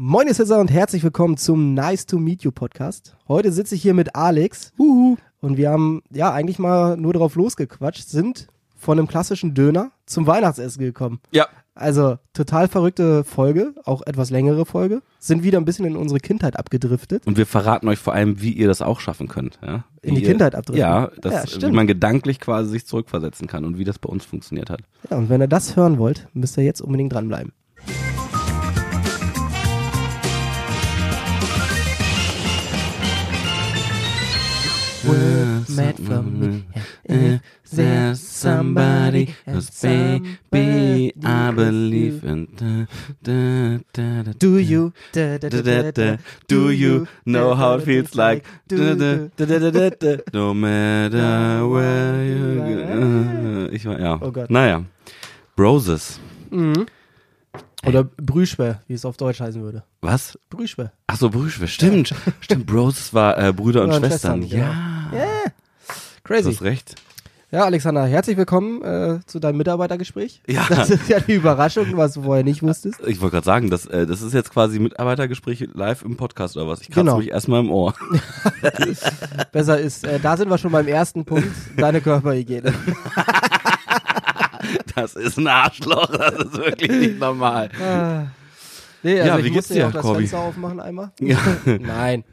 Moin, ihr Sitzer und herzlich willkommen zum Nice to Meet You Podcast. Heute sitze ich hier mit Alex Uhu. und wir haben ja eigentlich mal nur drauf losgequatscht, sind von einem klassischen Döner zum Weihnachtsessen gekommen. Ja. Also total verrückte Folge, auch etwas längere Folge, sind wieder ein bisschen in unsere Kindheit abgedriftet. Und wir verraten euch vor allem, wie ihr das auch schaffen könnt. Ja? In die Wie Kindheit ihr, abdriften. Ja, Ja, das, wie stimmt. man gedanklich quasi sich zurückversetzen kann und wie das bei uns funktioniert hat. Ja, und wenn ihr das hören wollt, müsst ihr jetzt unbedingt dranbleiben. Were made from me. If there's somebody else, baby, I believe in. Da, da, da, da, Do you? Do you know how it feels like? No matter where you Ich war, ja. Oh Gott. Naja. Broses. Mhm. Oder Brüschwer, wie es auf Deutsch heißen würde. Was? Brüschwer. Ach so, Brüschwer. Stimmt. Stimmt, Broses war äh, Brüder und Brüder und Schwestern. Schwestern, Ja. Ja. Du Crazy. hast recht. Ja, Alexander, herzlich willkommen äh, zu deinem Mitarbeitergespräch. Ja. Das ist ja die Überraschung, was du vorher nicht wusstest. Ich wollte gerade sagen, das, äh, das ist jetzt quasi Mitarbeitergespräch live im Podcast oder was? Ich kratze Genau. mich erstmal im Ohr. Besser ist, äh, da sind wir schon beim ersten Punkt, deine Körperhygiene. Das ist ein Arschloch. Das ist wirklich nicht normal. Ah. Nee, also Ja, ich wie geht's musste ja dir, auch das Corby? Fenster aufmachen einmal. Ja. Nein.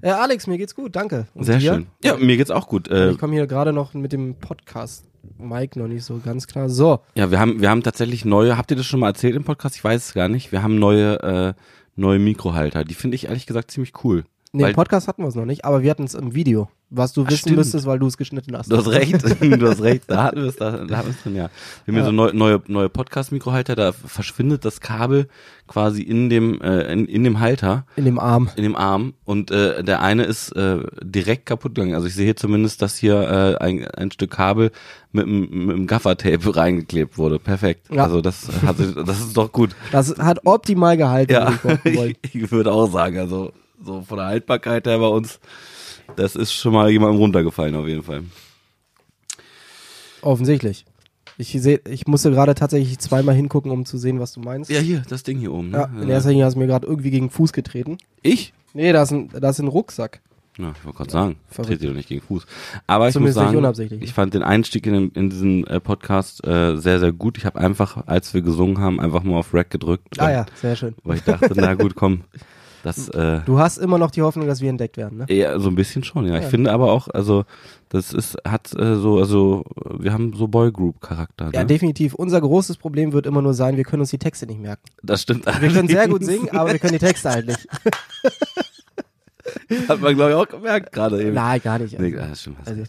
Äh, Alex, mir geht's gut, danke. Und Sehr dir? schön. Ja, mir geht's auch gut. Äh, Ich komme hier gerade noch mit dem Podcast Mike noch nicht so ganz klar. So, Ja, wir haben, wir haben tatsächlich neue, habt ihr das schon mal erzählt im Podcast? Ich weiß es gar nicht. Wir haben neue, äh, neue Mikrohalter. Die finde ich ehrlich gesagt ziemlich cool. Nee, im Podcast hatten wir es noch nicht, aber wir hatten es im Video, was du Ach, wissen stimmt. müsstest, weil du es geschnitten hast. Du hast recht, du hast recht, da hatten wir es, da, da hatten wir es drin, ja. Wir haben Ja. so neue, neue, neue Podcast-Mikrohalter, da verschwindet das Kabel quasi in dem, äh, in, in dem Halter, In dem Arm. in dem Arm und äh, der eine ist äh, direkt kaputt gegangen. Also ich sehe hier zumindest, dass hier äh, ein, ein Stück Kabel mit, dem Gaffertape reingeklebt wurde. Perfekt. Ja. Also das hat das ist doch gut. Das hat optimal gehalten, Ja, ich, ich würde auch sagen, also so von der Haltbarkeit her bei uns, das ist schon mal jemandem runtergefallen auf jeden Fall. Offensichtlich. Ich sehe, ich musste gerade tatsächlich zweimal hingucken, um zu sehen, was du meinst. Ja, hier, das Ding hier oben. Ne? Ja, in erster Linie hast du mir gerade irgendwie gegen den Fuß getreten. Ich? Nee, da ist ein, da ist ein Rucksack. Ja, ich wollte gerade sagen, Verrückt. trete dir doch nicht gegen Fuß. Aber ich Zumindest muss sagen, unabsichtlich. ich fand den Einstieg in, den- in diesen äh, Podcast äh, sehr, sehr gut. Ich habe einfach, als wir gesungen haben, einfach mal auf Rack gedrückt. Ah ja, sehr schön. Weil ich dachte, na gut, komm, das äh, Du hast immer noch die Hoffnung, dass wir entdeckt werden, ne? eher so ein bisschen schon, ja. Ich Ja. finde aber auch, also das ist, hat äh, so, also wir haben so Boygroup-Charakter. Ja, Ne? definitiv. Unser großes Problem wird immer nur sein, wir können uns die Texte nicht merken. das stimmt. Wir können sehr gut singen, aber wir können die Texte halt nicht. Hat man, glaube ich, auch gemerkt gerade eben. Nein, gar nicht. Nee, das stimmt. Also,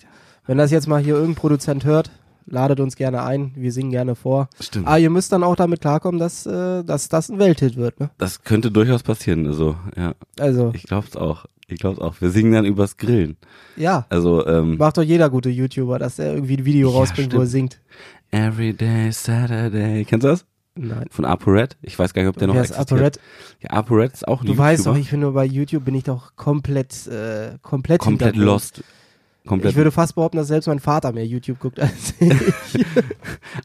wenn das jetzt mal hier irgendein Produzent hört, ladet uns gerne ein. Wir singen gerne vor. Stimmt. Aber ihr müsst dann auch damit klarkommen, dass, äh, dass das ein Welthit wird, ne? Das könnte durchaus passieren, also, ja. Also, Ich glaub's auch. Ich glaub's auch. Wir singen dann übers Grillen. ja. Also, ähm, Macht doch jeder gute YouTuber, dass er irgendwie ein Video Ja, rausbringt, wo er stimmt. singt. Everyday Saturday. Kennst du das? Nein. Von ApoRed? Ich weiß gar nicht, ob der noch Wer ist existiert. ApoRed? Ja, ApoRed ist auch ein Du weißt doch, YouTuber. ich finde, bei YouTube bin ich doch komplett, äh, komplett, komplett lost. Komplett. Ich würde fast behaupten, dass selbst mein Vater mehr YouTube guckt als ich.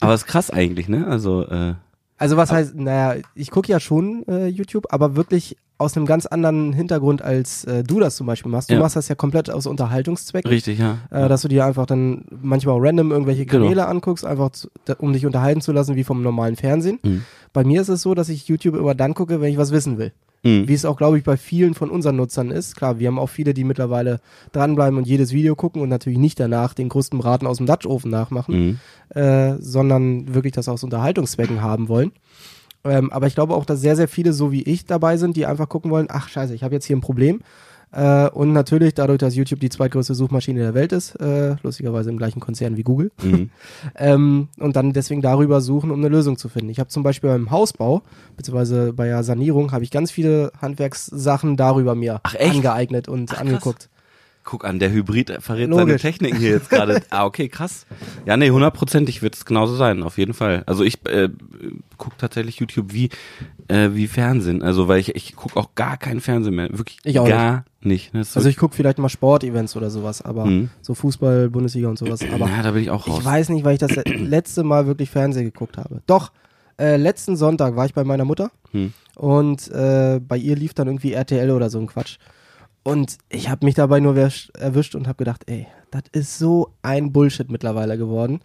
Aber ist krass eigentlich, ne? Also, äh, Also was heißt, naja, ich gucke ja schon äh, YouTube, aber wirklich aus einem ganz anderen Hintergrund, als äh, du das zum Beispiel machst. Du Ja. machst das ja komplett aus Unterhaltungszwecken. richtig, ja. Äh, dass du dir einfach dann manchmal auch random irgendwelche Genau. Kanäle anguckst, einfach zu, um dich unterhalten zu lassen, wie vom normalen Fernsehen. Mhm. Bei mir ist es so, dass ich YouTube immer dann gucke, wenn ich was wissen will. Mhm. Wie es auch, glaube ich, bei vielen von unseren Nutzern ist. Klar, wir haben auch viele, die mittlerweile dranbleiben und jedes Video gucken und natürlich nicht danach den größten Braten aus dem Dutch-Ofen nachmachen, Mhm. äh, sondern wirklich das aus Unterhaltungszwecken haben wollen. Ähm, aber ich glaube auch, dass sehr, sehr viele, so wie ich, dabei sind, die einfach gucken wollen, ach scheiße, ich habe jetzt hier ein Problem. Äh, und natürlich dadurch, dass YouTube die zweitgrößte Suchmaschine der Welt ist, äh, lustigerweise im gleichen Konzern wie Google, Mhm. ähm, und dann deswegen darüber suchen, um eine Lösung zu finden. Ich habe zum Beispiel beim Hausbau, beziehungsweise bei der Sanierung, habe ich ganz viele Handwerkssachen darüber mir Ach, angeeignet und angeguckt. Guck an, der Hybrid verrät seine Logisch. Techniken hier jetzt gerade. ah, okay, krass. Ja, nee, hundertprozentig wird es genauso sein, auf jeden Fall. Also ich äh, gucke tatsächlich YouTube wie äh, wie Fernsehen. Also weil ich ich gucke auch gar keinen Fernsehen mehr, wirklich Ich auch gar nicht. Ne? Also ich gucke vielleicht mal Sportevents oder sowas, aber Mhm. so Fußball, Bundesliga und sowas. Aber ja, da bin ich auch raus. ich weiß nicht, weil ich das letzte Mal wirklich Fernsehen geguckt habe. Doch, äh, letzten Sonntag war ich bei meiner Mutter Hm. und äh, bei ihr lief dann irgendwie RTL oder so ein Quatsch. Und ich habe mich dabei nur erwisch- erwischt und habe gedacht, ey, das ist so ein Bullshit mittlerweile geworden.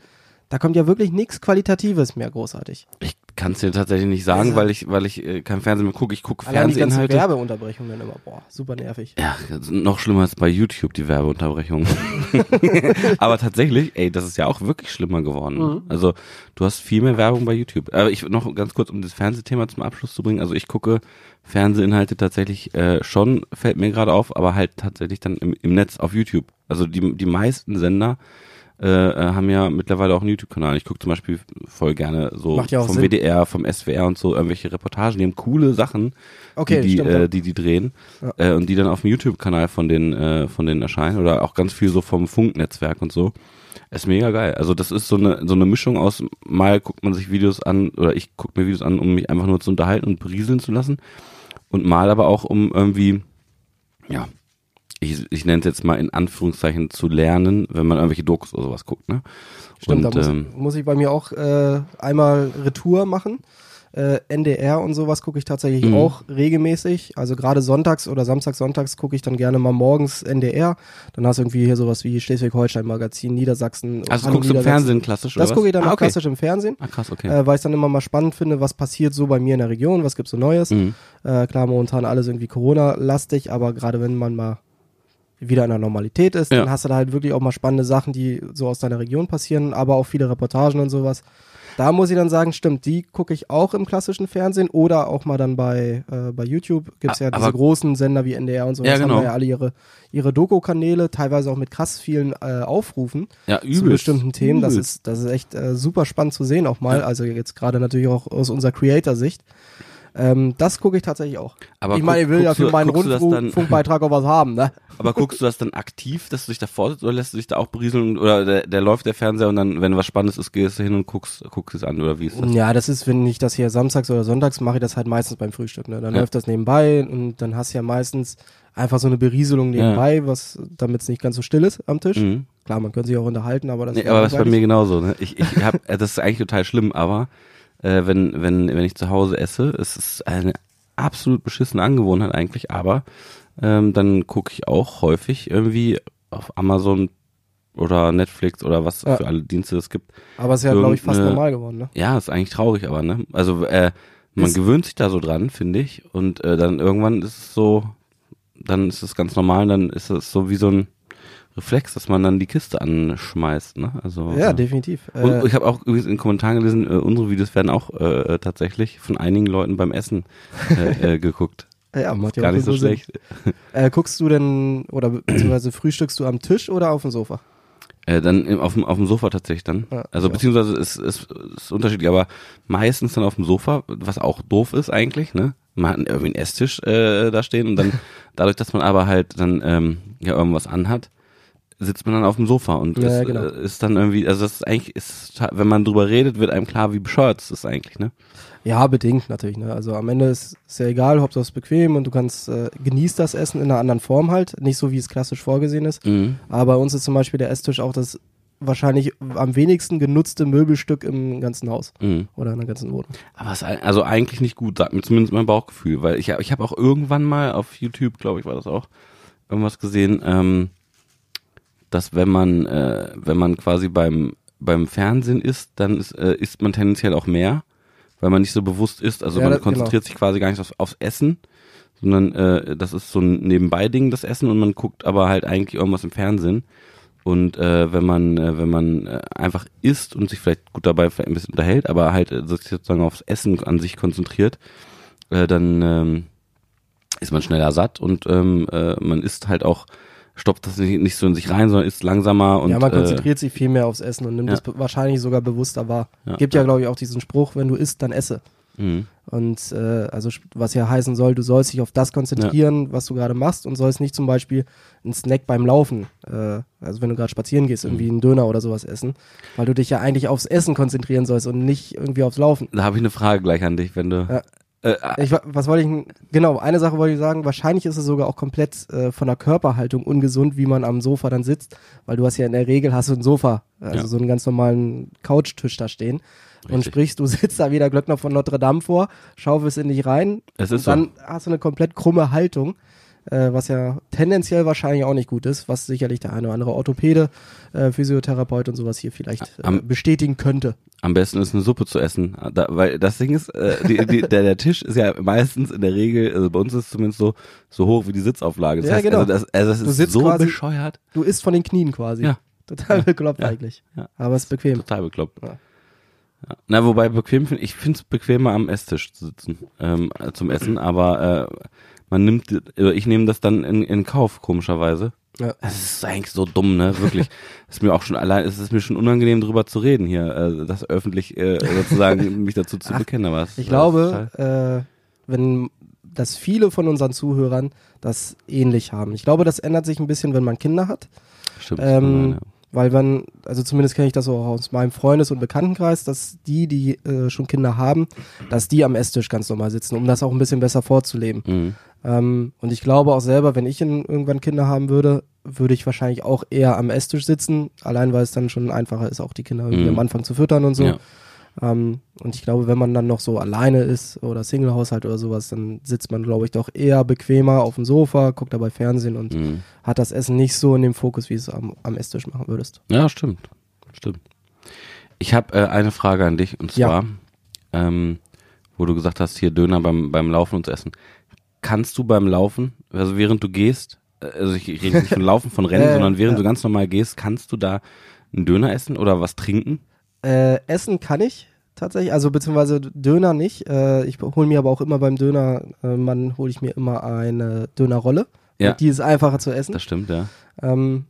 Da kommt ja wirklich nichts Qualitatives mehr großartig. Ich kann es dir tatsächlich nicht sagen, Also- weil ich, weil ich äh, kein Fernsehen mehr gucke. Ich gucke Allein die Fernsehinhalte. Werbeunterbrechungen immer, boah, super nervig. Ja, noch schlimmer als bei YouTube, die Werbeunterbrechung. Aber tatsächlich, ey, das ist ja auch wirklich schlimmer geworden. Mhm. Also, du hast viel mehr Werbung bei YouTube. Aber ich noch ganz kurz, um das Fernsehthema zum Abschluss zu bringen. Also, ich gucke Fernsehinhalte tatsächlich äh, schon, fällt mir gerade auf, aber halt tatsächlich dann im, im Netz auf YouTube. Also, die, die meisten Sender äh, äh, haben ja mittlerweile auch einen YouTube-Kanal. Ich gucke zum Beispiel voll gerne so ja vom Sinn. WDR, vom SWR und so irgendwelche Reportagen, die haben coole Sachen, Okay, die, die, stimmt, äh, die die drehen Ja. äh, und die dann auf dem YouTube-Kanal von den äh, von denen erscheinen oder auch ganz viel so vom Funknetzwerk und so. Ist mega geil. Also das ist so eine so eine Mischung aus mal guckt man sich Videos an oder ich gucke mir Videos an, um mich einfach nur zu unterhalten und berieseln zu lassen und mal aber auch um irgendwie ja ich, ich nenne es jetzt mal in Anführungszeichen zu lernen, wenn man irgendwelche Dokus oder sowas guckt, ne? Stimmt, und, da muss, ähm, muss ich bei mir auch äh, einmal Retour machen. Äh, NDR und sowas gucke ich tatsächlich Mhm. auch regelmäßig. Also gerade sonntags oder samstags, sonntags gucke ich dann gerne mal morgens NDR. Dann hast du irgendwie hier sowas wie Schleswig-Holstein-Magazin, Niedersachsen. also guckst du im. Fernsehen klassisch Das oder gucke ich dann ah, auch okay. klassisch im Fernsehen, Ah, krass, okay. äh, weil ich dann immer mal spannend finde, was passiert so bei mir in der Region, was gibt's so Neues. mhm. Äh, klar, momentan alles irgendwie Corona-lastig, aber gerade wenn man mal wieder in der Normalität ist, Ja. dann hast du da halt wirklich auch mal spannende Sachen, die so aus deiner Region passieren, aber auch viele Reportagen und sowas. Da muss ich dann sagen, stimmt, die gucke ich auch im klassischen Fernsehen oder auch mal dann bei, äh, bei YouTube. Gibt's ja A- diese aber- großen Sender wie NDR und so. Ja, das genau. haben ja alle ihre, ihre Doku-Kanäle, teilweise auch mit krass vielen äh, Aufrufen Ja, zu übelst. bestimmten Themen. Das ist, das ist echt äh, super spannend zu sehen auch mal. Also jetzt gerade natürlich auch aus unserer Creator-Sicht. Ähm, das gucke ich tatsächlich auch. Aber ich meine, ich will ja für meinen Rundfunkbeitrag auch was haben, ne? Aber guckst du das dann aktiv, dass du dich da vor oder lässt du dich da auch berieseln oder der, der läuft der Fernseher und dann, wenn was Spannendes ist, gehst du hin und guckst, guckst es an oder wie ist das? Ja, das ist, wenn ich das hier samstags oder sonntags mache, ich das halt meistens beim Frühstück. Ne? Dann Ja. läuft das nebenbei und dann hast du ja meistens einfach so eine Berieselung nebenbei, was damit es nicht ganz so still ist am Tisch. Mhm. Klar, man könnte sich auch unterhalten, aber das Nee, wär aber das ist bei mir genauso. Ne? Ich, ich hab, das ist eigentlich total schlimm, aber äh, wenn, wenn, wenn ich zu Hause esse, es ist eine absolut beschissene Angewohnheit eigentlich, aber ähm, dann gucke ich auch häufig irgendwie auf Amazon oder Netflix oder was Ja. für alle Dienste es gibt. Aber es ist ja, glaube ich, fast normal geworden. Ne? Ja, ist eigentlich traurig, aber ne? Also äh, man Ist- gewöhnt sich da so dran, finde ich. Und äh, dann irgendwann ist es so, dann ist es ganz normal, dann ist es so wie so ein Reflex, dass man dann die Kiste anschmeißt, ne? Also Ja, äh, definitiv. und Äh, ich habe auch übrigens in den Kommentaren gelesen, äh, unsere Videos werden auch äh, tatsächlich von einigen Leuten beim Essen äh, äh, geguckt. ja, macht ja Gar nicht so schlecht. Äh, guckst du denn, oder be- beziehungsweise frühstückst du am Tisch oder auf dem Sofa? Äh, dann auf, dem, auf dem Sofa tatsächlich dann. Ja, also beziehungsweise es ist, ist unterschiedlich, aber meistens dann auf dem Sofa, was auch doof ist eigentlich, ne? Man hat irgendwie einen Esstisch äh, da stehen und dann dadurch, dass man aber halt dann ähm, ja irgendwas anhat, sitzt man dann auf dem Sofa und Ja, ist, genau. äh, ist dann irgendwie, also das ist eigentlich, ist, wenn man drüber redet, wird einem klar, wie bescheuert es ist eigentlich, ne? Ja, bedingt natürlich. Ne? Also am Ende ist es ja egal, Hauptsache es ist bequem und du kannst äh, genießt das Essen in einer anderen Form halt, nicht so wie es klassisch vorgesehen ist. Mhm. Aber bei uns ist zum Beispiel der Esstisch auch das wahrscheinlich am wenigsten genutzte Möbelstück im ganzen Haus Mhm. oder in der ganzen Wohnung. Aber es ist also eigentlich nicht gut, sagt mir zumindest mein Bauchgefühl, weil ich, ich habe auch irgendwann mal auf YouTube, glaube ich, war das auch, irgendwas gesehen, ähm, dass wenn man, äh, wenn man quasi beim, beim Fernsehen isst, dann ist, äh, isst man tendenziell auch mehr, weil man nicht so bewusst isst. Also Ja, man das- genau. konzentriert sich quasi gar nicht auf, aufs Essen, sondern äh, das ist so ein Nebenbei-Ding, das Essen, und man guckt aber halt eigentlich irgendwas im Fernsehen. Und äh, wenn man, äh, wenn man äh, einfach isst und sich vielleicht gut dabei vielleicht ein bisschen unterhält, aber halt äh, sich sozusagen aufs Essen an sich konzentriert, äh, dann ähm, ist man schneller satt und ähm, äh, man isst halt auch, stopft das nicht, nicht so in sich rein, sondern isst langsamer und ja, man äh, konzentriert sich viel mehr aufs Essen und nimmt ja. es wahrscheinlich sogar bewusster wahr. Ja, Gibt ja, ja. glaube ich, auch diesen Spruch, wenn du isst, dann esse. mh. Und äh, also was ja heißen soll, du sollst dich auf das konzentrieren, was du gerade machst und sollst nicht zum Beispiel einen Snack beim Laufen, äh, also wenn du gerade spazieren gehst, irgendwie einen Döner oder sowas essen, weil du dich ja eigentlich aufs Essen konzentrieren sollst und nicht irgendwie aufs Laufen. Da habe ich eine Frage gleich an dich, wenn du Ja. Äh, Ich, wa- was wollte ich, genau, eine Sache wollte ich sagen, wahrscheinlich ist es sogar auch komplett äh, von der Körperhaltung ungesund, wie man am Sofa dann sitzt, weil du hast ja in der Regel hast du ein Sofa, also Ja. so einen ganz normalen Couchtisch da stehen und Richtig. sprich, du sitzt da wie der Glöckner von Notre Dame vor, schaufelst in dich rein, Es ist und dann hast du eine komplett krumme Haltung, äh, was ja tendenziell wahrscheinlich auch nicht gut ist, was sicherlich der eine oder andere Orthopäde, äh, Physiotherapeut und sowas hier vielleicht äh, Am- bestätigen könnte. Am besten ist eine Suppe zu essen, da, weil das Ding ist, äh, die, die, der, der Tisch ist ja meistens in der Regel, also bei uns ist es zumindest so, so hoch wie die Sitzauflage. Das Ja, heißt, genau. also das, also das Du ist sitzt so quasi- bescheuert, Du isst von den Knien quasi. Ja. Total bekloppt Ja. eigentlich. Ja. Aber es ist bequem. total bekloppt. Na, wobei bequem finde ich finde es bequemer am Esstisch zu sitzen ähm, äh, zum Essen, aber äh, man nimmt, äh, ich nehme das dann in, in Kauf komischerweise. Ja. Es ist eigentlich so dumm, ne? Wirklich. ist mir auch schon allein, es ist mir schon unangenehm drüber zu reden hier, äh, das öffentlich äh, sozusagen mich dazu zu bekennen. Aber es Ich glaube, äh, wenn dass viele von unseren Zuhörern das ähnlich haben. Ich glaube, das ändert sich ein bisschen, wenn man Kinder hat. stimmt, das Ähm, ja. Weil man, also zumindest kenne ich das auch aus meinem Freundes- und Bekanntenkreis, dass die, die äh, schon Kinder haben, dass die am Esstisch ganz normal sitzen, um das auch ein bisschen besser vorzuleben. Mhm. Ähm, und ich glaube auch selber, wenn ich in, irgendwann Kinder haben würde, würde ich wahrscheinlich auch eher am Esstisch sitzen, allein weil es dann schon einfacher ist, auch die Kinder irgendwie Mhm. am Anfang zu füttern und so. Ja. Ähm, und ich glaube, wenn man dann noch so alleine ist oder Single-Haushalt oder sowas, dann sitzt man, glaube ich, doch eher bequemer auf dem Sofa, guckt dabei Fernsehen und Mhm. hat das Essen nicht so in dem Fokus, wie es am, am Esstisch machen würdest. Ja, stimmt. Stimmt. Ich habe äh, eine Frage an dich und Ja. zwar, ähm, wo du gesagt hast, hier Döner beim, beim Laufen und Essen. Kannst du beim Laufen, also während du gehst, äh, also ich rede nicht von Laufen, von Rennen, Äh, sondern während ja. du ganz normal gehst, kannst du da einen Döner essen oder was trinken? Äh, essen kann ich tatsächlich, also beziehungsweise Döner nicht. Äh, ich hole mir aber auch immer beim Döner, äh, Mann, hole ich mir immer eine Dönerrolle. Ja. Die ist einfacher zu essen. Das stimmt, ja. Ähm,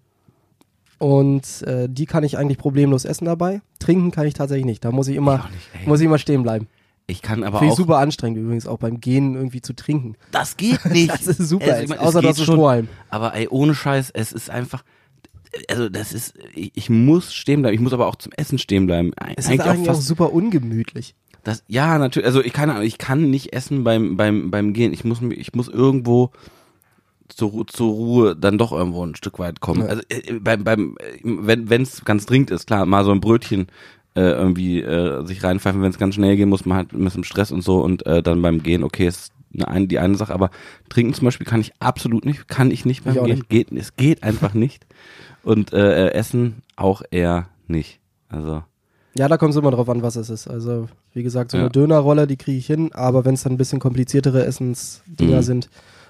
und äh, die kann ich eigentlich problemlos essen dabei. Trinken kann ich tatsächlich nicht. Da muss ich immer, Ich nicht, muss ich immer stehen bleiben. Ich kann aber Finde ich auch. super anstrengend übrigens, auch beim Gehen irgendwie zu trinken. Das geht nicht. Das ist super, Also, ich mein, außer du einen schon, Strohhalm. Aber ey, ohne Scheiß, es ist einfach. Also das ist, ich, ich muss stehen bleiben. Ich muss aber auch zum Essen stehen bleiben. Es ist eigentlich auch fast super ungemütlich. Das, ja, natürlich. Also ich kann, ich kann nicht essen beim beim beim Gehen. Ich muss ich muss irgendwo zur, zur Ruhe dann doch irgendwo ein Stück weit kommen. Ja. Also äh, beim beim äh, wenn wenn es ganz dringend ist, klar, mal so ein Brötchen äh, irgendwie äh, sich reinpfeifen, wenn es ganz schnell gehen muss, man hat ein bisschen Stress und so und äh, dann beim Gehen, okay, ist eine, ein- die eine Sache, aber trinken zum Beispiel kann ich absolut nicht, kann ich nicht beim Ich Gehen, nicht. geht, es geht einfach nicht und äh, äh, Essen auch eher nicht. Also Ja, da kommt es immer drauf an, was es ist. Also, wie gesagt, so Ja. eine Dönerrolle, die kriege ich hin, aber wenn es dann ein bisschen kompliziertere Essensdinger Mhm. sind,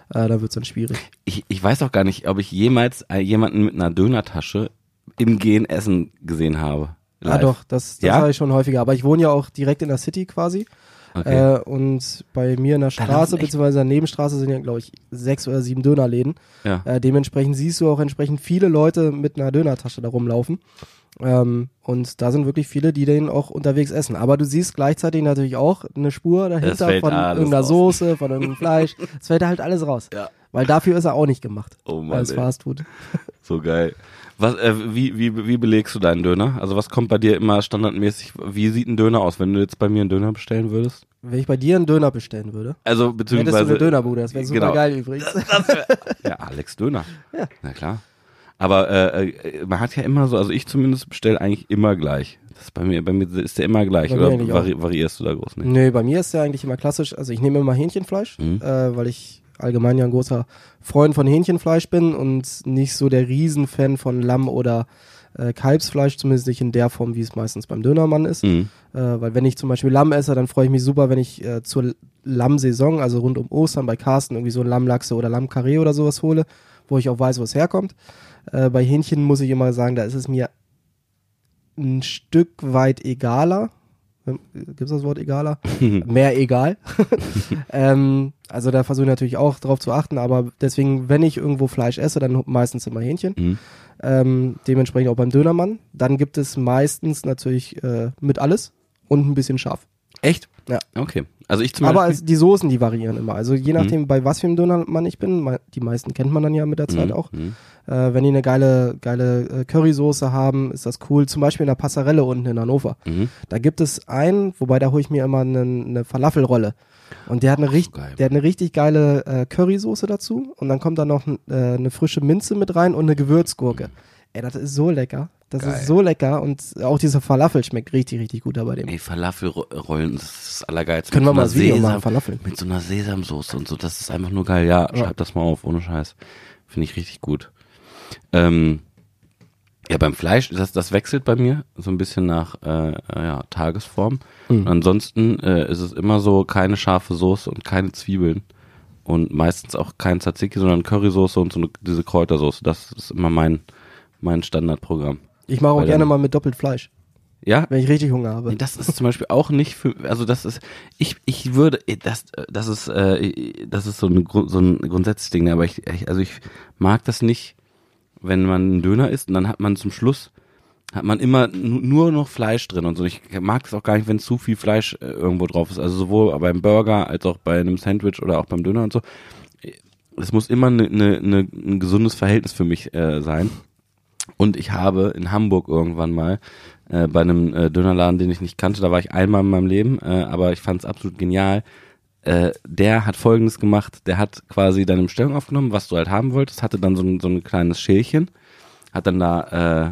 äh, da wird es dann schwierig. ich, ich weiß auch gar nicht, ob ich jemals äh, jemanden mit einer Dönertasche im Gehen essen gesehen habe. Ah, Live. doch, das, das Ja? habe ich schon häufiger. Aber ich wohne ja auch direkt in der City quasi. Okay. Äh, und bei mir in der Straße, der Nebenstraße sind ja, glaube ich, sechs oder sieben Dönerläden. ja. Äh, dementsprechend siehst du auch entsprechend viele Leute mit einer Dönertasche da rumlaufen. Ähm, und da sind wirklich viele, die den auch unterwegs essen. Aber du siehst gleichzeitig natürlich auch eine Spur dahinter von irgendeiner raus. Soße, von irgendeinem Fleisch. Es fällt halt alles raus. Ja. Weil dafür ist er auch nicht gemacht. Oh Mann, als. Fastfood. So geil. Was, äh, wie, wie, wie belegst du deinen Döner? Also was kommt bei dir immer standardmäßig? Wie sieht ein Döner aus, wenn du jetzt bei mir einen Döner bestellen würdest? Wenn ich bei dir einen Döner bestellen würde, Also hättest du beziehungsweise eine Dönerbude. Das wäre super genau. geil übrigens. ja Alex Döner. Ja. Na klar. Aber äh, äh, man hat ja immer so, also ich zumindest bestelle eigentlich immer gleich. Das ist bei mir, bei mir ist der immer gleich Bei oder vari variierst du da groß nicht? Nee, bei mir ist der eigentlich immer klassisch. Also ich nehme immer Hähnchenfleisch, Mhm. äh, weil ich allgemein ja ein großer Freund von Hähnchenfleisch bin und nicht so der Riesenfan von Lamm oder äh, Kalbsfleisch, zumindest nicht in der Form, wie es meistens beim Dönermann ist. Mhm. Äh, weil wenn ich zum Beispiel Lamm esse, dann freue ich mich super, wenn ich äh, zur Lammsaison, also rund um Ostern bei Carsten irgendwie so ein Lammlachse oder Lammkarree oder sowas hole, wo ich auch weiß, wo es herkommt. Äh, bei Hähnchen muss ich immer sagen, da ist es mir ein Stück weit egaler. Gibt es das Wort egaler? Mehr egal. ähm, also da versuche ich natürlich auch drauf zu achten, aber deswegen, wenn ich irgendwo Fleisch esse, dann meistens immer Hähnchen. Mhm. Ähm, dementsprechend auch beim Dönermann. Dann gibt es meistens natürlich äh, mit alles und ein bisschen scharf. Echt? Ja. Okay. Also ich zum Aber Beispiel. als, die Soßen, die variieren immer. Also je nachdem, bei was für einem Dönermann ich bin, die meisten kennt man dann ja mit der Zeit Mhm, auch. mhm. Äh, wenn die eine geile, geile äh, Currysoße haben, ist das cool. Zum Beispiel in der Passarelle unten in Hannover. Mhm. Da gibt es einen, wobei da hole ich mir immer eine, eine Falafelrolle. Und der hat eine, richt, geil. der hat eine richtig geile äh, Currysoße dazu. Und dann kommt da noch äh, eine frische Minze mit rein und eine Gewürzgurke. Ey, das ist so lecker. Das Geil. ist so lecker. Und auch dieser Falafel schmeckt richtig, richtig gut da bei dem. Ey, Falafelrollen, das ist das Allergeilste. Können wir Mit mal so Video machen, Falafel. mit so einer Sesamsoße und so, das ist einfach nur geil. Ja, Ja. schreib das mal auf, ohne Scheiß. Finde ich richtig gut. Ähm, ja, beim Fleisch, das, das wechselt bei mir so ein bisschen nach äh, äh, ja, Tagesform. Mhm. Ansonsten äh, ist es immer so keine scharfe Soße und keine Zwiebeln. Und meistens auch kein Tzatziki, sondern Currysoße und so eine, diese Kräutersoße. Das ist immer mein, mein Standardprogramm. Ich mache auch Weil gerne dann- mal mit doppelt Fleisch, Ja, wenn ich richtig Hunger habe. Nee, das ist zum Beispiel auch nicht für, also das ist, ich, ich würde, das, das ist, äh, das ist so, eine, Grund- so ein grundsätzliches Ding, aber ich, ich, also ich mag das nicht, wenn man einen Döner isst und dann hat man zum Schluss, hat man immer nu- nur noch Fleisch drin und so. Ich mag das auch gar nicht, wenn zu viel Fleisch äh, irgendwo drauf ist. Also sowohl beim Burger als auch bei einem Sandwich oder auch beim Döner und so. Es muss immer ne, ne, ne, ein gesundes Verhältnis für mich äh, sein. Und ich habe in Hamburg irgendwann mal äh, bei einem äh, Dönerladen, den ich nicht kannte, da war ich einmal in meinem Leben, äh, aber ich fand es absolut genial. Äh, der hat folgendes gemacht, der hat quasi deine Bestellung aufgenommen, was du halt haben wolltest, hatte dann so ein, so ein kleines Schälchen, hat dann da äh,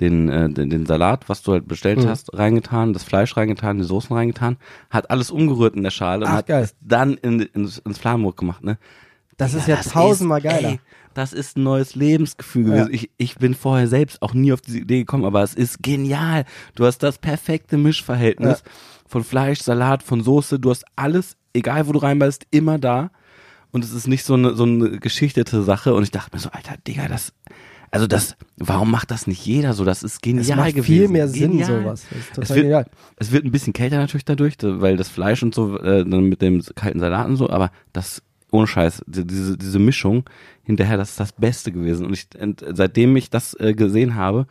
den, äh, den, den Salat, was du halt bestellt Mhm. hast, reingetan, das Fleisch reingetan, die Soßen reingetan, hat alles umgerührt in der Schale und Ach, hat geil. es dann in, ins, ins Flammbrot gemacht, ne? Das ist ja tausendmal geiler. Ey, das ist ein neues Lebensgefühl gewesen. Ja. Ich, ich bin vorher selbst auch nie auf diese Idee gekommen, aber es ist genial. Du hast das perfekte Mischverhältnis von Fleisch, Salat, von Soße. Du hast alles, egal wo du reinbeißt, immer da. Und es ist nicht so eine, so eine geschichtete Sache. Und ich dachte mir so, Alter, Digga, das, also das, warum macht das nicht jeder so? Das ist genial Es macht gewesen. viel mehr Sinn, Genial. sowas. Das ist Es wird, genial. es wird ein bisschen kälter natürlich dadurch, da- weil das Fleisch und so, äh, dann mit dem kalten Salat und so, aber das, ohne Scheiß, die- diese, diese Mischung hinterher, das ist das Beste gewesen. Und ich, und seitdem ich das äh, gesehen habe,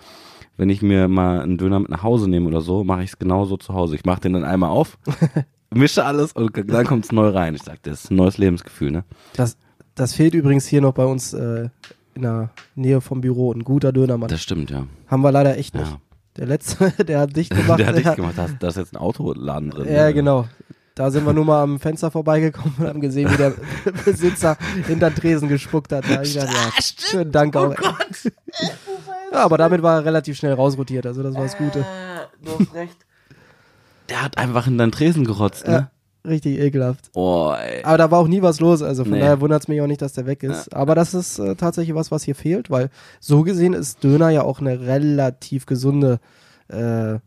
wenn ich mir mal einen Döner mit nach Hause nehme oder so, mache ich es genauso zu Hause. Ich mache den dann einmal auf, mische alles und dann kommt es neu rein. Ich sag, das ist ein neues Lebensgefühl, ne? Das, das fehlt übrigens hier noch bei uns äh, in der Nähe vom Büro. Ein guter Dönermann. Das stimmt, ja. Haben wir leider echt nicht. ja. Der letzte, der hat dicht gemacht. Der hat der- dich gemacht, da ist, da ist jetzt ein Autoladen drin. Ja, ne? genau. Da sind wir nur mal am Fenster vorbeigekommen und haben gesehen, wie der Besitzer hinter den Tresen gespuckt hat. Da ich ja, schönen Dank Oh auch. Ja, aber damit war er relativ schnell rausrotiert, also das war das Gute. Du hast recht. Der hat einfach in deinen Tresen gerotzt, ne? Ja, richtig ekelhaft. Oh, ey. Aber da war auch nie was los, also von Nee. daher wundert es mich auch nicht, dass der weg ist. Aber das ist äh, tatsächlich was, was hier fehlt, weil so gesehen ist Döner ja auch eine relativ gesunde äh,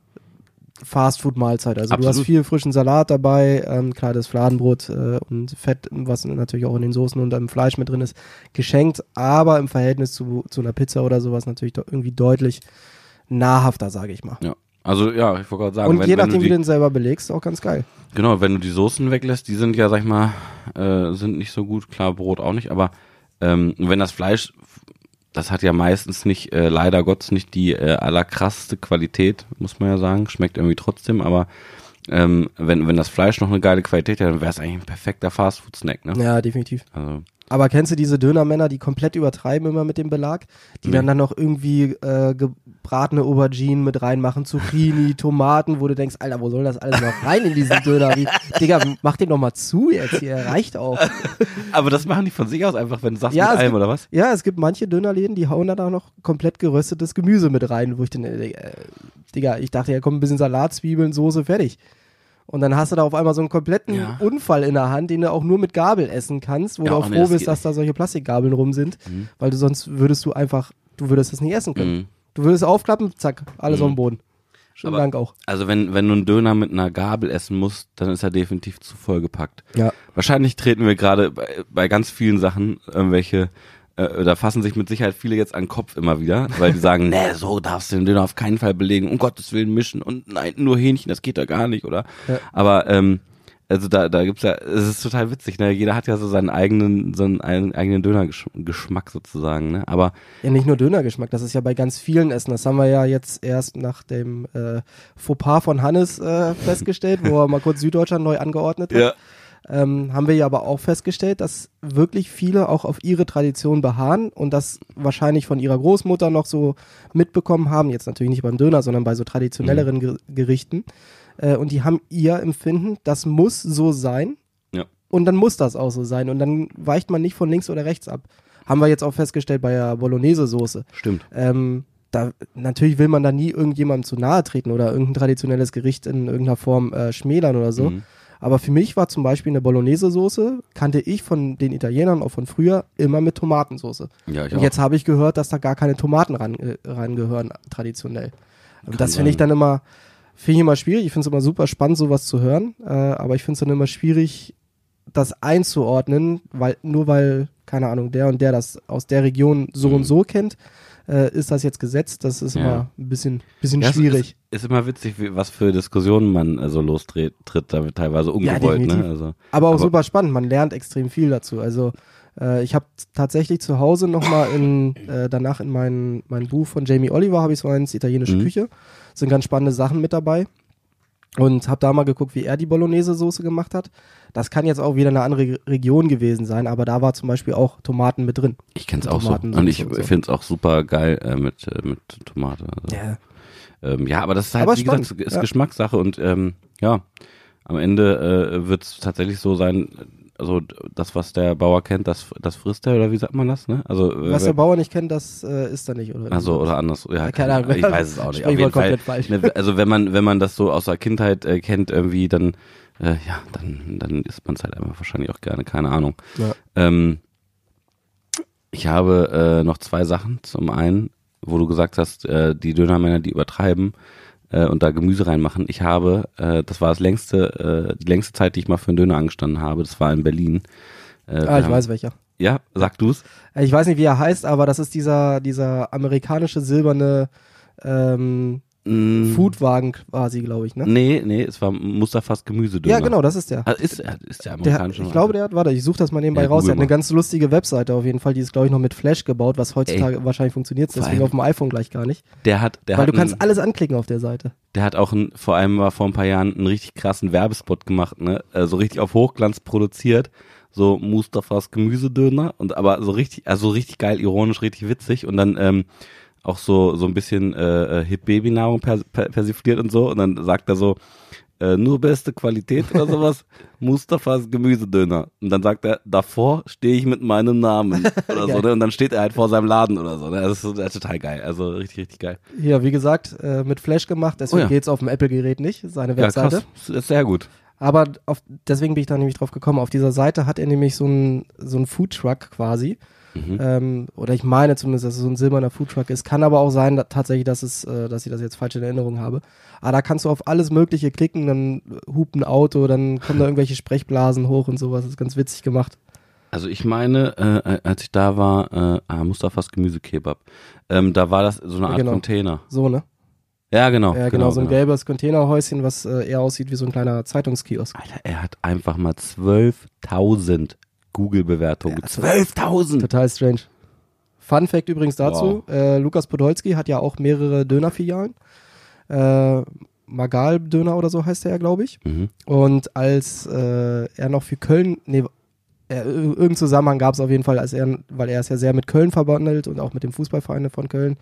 Fastfood-Mahlzeit. Also du hast Absolut. viel frischen Salat dabei, ähm, klar das Fladenbrot äh, und Fett, was natürlich auch in den Soßen und im Fleisch mit drin ist, geschenkt, aber im Verhältnis zu, zu einer Pizza oder sowas natürlich doch irgendwie deutlich nahrhafter, sage ich mal. Ja. Also ja, ich wollte gerade sagen, und wenn, je wenn nachdem, du wie die, du den selber belegst, auch ganz geil. genau, wenn du die Soßen weglässt, die sind ja, sag ich mal, äh, sind nicht so gut, klar, Brot auch nicht, aber ähm, wenn das Fleisch, das hat ja meistens nicht, äh, leider Gottes nicht die äh, allerkrasseste Qualität, muss man ja sagen, schmeckt irgendwie trotzdem, aber ähm, wenn, wenn das Fleisch noch eine geile Qualität hat, dann wäre es eigentlich ein perfekter Fastfood-Snack, ne? Ja, definitiv. Also, Aber kennst du diese Dönermänner, die komplett übertreiben immer mit dem Belag? Die Nee. dann dann noch irgendwie äh, gebratene Auberginen mit reinmachen, Zucchini, Tomaten, wo du denkst, Alter, wo soll das alles noch rein in diesen Döner? Wie, Digga, mach den doch mal zu jetzt hier, reicht auch. aber das machen die von sich aus einfach, wenn du sagst Ja, mit es allem, gibt- oder was? Ja, es gibt manche Dönerläden, die hauen da auch noch komplett geröstetes Gemüse mit rein, wo ich dann, äh, Digga, ich dachte, ja kommt ein bisschen Salat, Zwiebeln, Soße, fertig. Und dann hast du da auf einmal so einen kompletten Ja. Unfall in der Hand, den du auch nur mit Gabel essen kannst, wo Ja, du oh auch nee, froh das bist, dass da solche Plastikgabeln rum sind, weil du sonst würdest du einfach, du würdest das nicht essen können. Mhm. Du würdest aufklappen, zack, alles auf dem Boden. Schönen Dank auch. Also wenn, wenn du einen Döner mit einer Gabel essen musst, dann ist er definitiv zu vollgepackt. Ja. Wahrscheinlich treten wir gerade bei, bei ganz vielen Sachen irgendwelche, äh, da fassen sich mit Sicherheit viele jetzt an den Kopf immer wieder, weil die sagen, nee, so darfst du den Döner auf keinen Fall belegen, um Gottes Willen mischen und nein, nur Hähnchen, das geht da gar nicht, oder? Ja. Aber ähm, Also da, da gibt's ja, es ist total witzig, ne? Jeder hat ja so seinen eigenen, so einen eigenen Dönergeschmack sozusagen, ne? Aber ja, nicht nur Dönergeschmack, das ist ja bei ganz vielen Essen. Das haben wir ja jetzt erst nach dem äh, Fauxpas von Hannes äh, festgestellt, wo er mal kurz Süddeutschland neu angeordnet hat. Ja. Ähm, haben wir ja aber auch festgestellt, dass wirklich viele auch auf ihre Tradition beharren und das wahrscheinlich von ihrer Großmutter noch so mitbekommen haben. Jetzt natürlich nicht beim Döner, sondern bei so traditionelleren mhm. Gerichten äh, und die haben ihr Empfinden, das muss so sein. Ja. Und dann muss das auch so sein. Und dann weicht man nicht von links oder rechts ab. Haben wir jetzt auch festgestellt bei der Bolognese-Soße. Stimmt. Ähm, da, natürlich will man da nie irgendjemandem zu nahe treten oder irgendein traditionelles Gericht in irgendeiner Form äh, schmälern oder so. Mhm. Aber für mich war zum Beispiel eine Bolognese-Soße, kannte ich von den Italienern auch von früher immer mit Tomatensoße. Ja, ich Und jetzt habe ich gehört, dass da gar keine Tomaten ran, äh, rangehören, traditionell. Und das finde ich dann immer, Finde ich immer schwierig. Ich finde es immer super spannend, sowas zu hören. Äh, aber ich finde es dann immer schwierig, das einzuordnen, weil nur weil, keine Ahnung, der und der das aus der Region so mhm. und so kennt, äh, ist das jetzt gesetzt. Das ist ja. immer ein bisschen, bisschen ja, schwierig. Ist, ist, immer witzig, wie, was für Diskussionen man äh, so lostritt, da wird teilweise ungewollt. Ja, ne? also, aber auch aber, super spannend. Man lernt extrem viel dazu. Also äh, ich habe tatsächlich zu Hause nochmal in, äh, danach in mein, mein Buch von Jamie Oliver, habe ich so eins, italienische mhm. Küche. Sind ganz spannende Sachen mit dabei. Und habe da mal geguckt, wie er die Bolognese-Soße gemacht hat. Das kann jetzt auch wieder eine andere Region gewesen sein, aber da war zum Beispiel auch Tomaten mit drin. Ich kenne es auch so. Und ich so. finde es auch super geil äh, mit, äh, mit Tomate. Also, ja. Ähm, ja, aber das ist halt, aber wie spannend. gesagt, ist ja. Geschmackssache und ähm, ja, am Ende äh, wird es tatsächlich so sein, also das, was der Bauer kennt, das, das frisst er, oder wie sagt man das, ne? Also, was der Bauer nicht kennt, das äh, ist er nicht, oder? Also, oder anders, ja, keine Ahnung. Ich weiß es auch nicht. Auf jeden Fall, falsch. Ne, also wenn man, wenn man das so aus der Kindheit äh, kennt, irgendwie, dann, äh, ja, dann, dann isst man es halt einfach wahrscheinlich auch gerne, keine Ahnung. Ja. Ähm, ich habe äh, noch zwei Sachen. Zum einen, wo du gesagt hast, äh, die Dönermänner, die übertreiben, äh, und da Gemüse reinmachen. Ich habe, äh, das war das längste, äh, die längste Zeit, die ich mal für einen Döner angestanden habe. Das war in Berlin. Äh, ah, ich haben, weiß welcher. Ja, sag du's. Äh, ich weiß nicht, wie er heißt, aber das ist dieser, dieser amerikanische silberne ähm, Mm. Foodwagen quasi, glaube ich, ne? Nee, nee, es war Mustafas Gemüsedöner. Ja, genau, das ist der. Also ist, ist der amerikanische. Der, ich glaube, der hat, warte, ich suche das mal nebenbei ja, raus. Der hat eine ganz lustige Webseite auf jeden Fall. Die ist, glaube ich, noch mit Flash gebaut, was heutzutage Ey, wahrscheinlich funktioniert, deswegen auf dem iPhone gleich gar nicht. Der hat, der Weil hat du kannst alles anklicken auf der Seite. Der hat auch ein, vor allem war vor ein paar Jahren einen richtig krassen Werbespot gemacht, ne? Äh, so richtig auf Hochglanz produziert so Mustafas Gemüsedöner und aber so richtig, also richtig geil, ironisch, richtig witzig und dann ähm, auch so, so ein bisschen äh, äh Hip-Baby-Nahrung per, per, persifliert und so. Und dann sagt er so, äh, nur beste Qualität oder sowas, Mustafas Gemüsedöner. Und dann sagt er, davor stehe ich mit meinem Namen oder so. Ne? Und dann steht er halt vor seinem Laden oder so. Ne? Das, ist, das ist total geil. Also richtig, richtig geil. Ja, wie gesagt, äh, mit Flash gemacht, deswegen oh ja. geht's auf dem Apple-Gerät nicht, seine Webseite. Ja, krass. Das ist sehr gut. Aber auf, deswegen bin ich da nämlich drauf gekommen. Auf dieser Seite hat er nämlich so einen so einen Foodtruck quasi. Mhm. Ähm, oder ich meine zumindest, dass es so ein silberner Foodtruck ist. Kann aber auch sein, dass, tatsächlich, dass, es, äh, dass ich das jetzt falsch in Erinnerung habe. Aber da kannst du auf alles Mögliche klicken, dann hupt ein Auto, dann kommen da irgendwelche Sprechblasen hoch und sowas. Das ist ganz witzig gemacht. Also ich meine, äh, als ich da war, äh, ah, Mustafas Gemüsekebab, ähm, da war das so eine Art genau. Container. So, ne? Ja, genau. Ja, genau, genau so ein genau. gelbes Containerhäuschen, was äh, eher aussieht wie so ein kleiner Zeitungskiosk. Alter, er hat einfach mal 12.000 Google-Bewertungen. Ja, 12.000! Total strange. Fun Fact übrigens dazu: wow. äh, Lukas Podolski hat ja auch mehrere Dönerfilialen. Äh, Magal Döner oder so heißt er ja, glaube ich. Mhm. Und als äh, er noch für Köln, nee, er, irgendeinen Zusammenhang gab es auf jeden Fall, als er, weil er ist ja sehr mit Köln verbandelt und auch mit dem Fußballverein von Köln.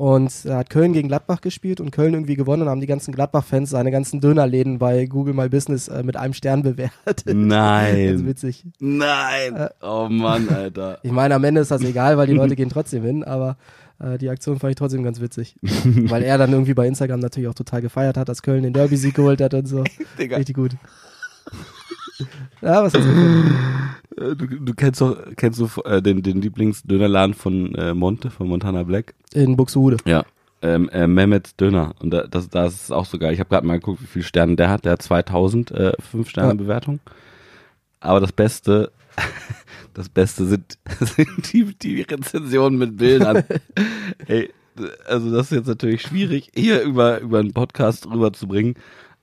Und er hat Köln gegen Gladbach gespielt und Köln irgendwie gewonnen und haben die ganzen Gladbach-Fans seine ganzen Dönerläden bei Google My Business äh, mit einem Stern bewertet. Nein. Ganz witzig. Nein. Äh, oh Mann, Alter. ich meine, am Ende ist das egal, weil die Leute gehen trotzdem hin, aber äh, die Aktion fand ich trotzdem ganz witzig. weil er dann irgendwie bei Instagram natürlich auch total gefeiert hat, dass Köln den Derby-Sieg geholt hat und so. Richtig gut. Ja, was ist das? Äh, du, du kennst doch, kennst du äh, den, den Lieblingsdönerladen von äh, Monte, von Montana Black? In Buxtehude. Ja. Ähm, äh, Mehmets Döner. Und da, das, das ist auch so geil. Ich habe gerade mal geguckt, wie viele Sterne der hat. Der hat 2000 äh, 5 Sterne ja. Bewertung. Aber das Beste, das Beste sind, sind die, die Rezensionen mit Bildern. hey, also das ist jetzt natürlich schwierig, hier über, über einen Podcast rüberzubringen.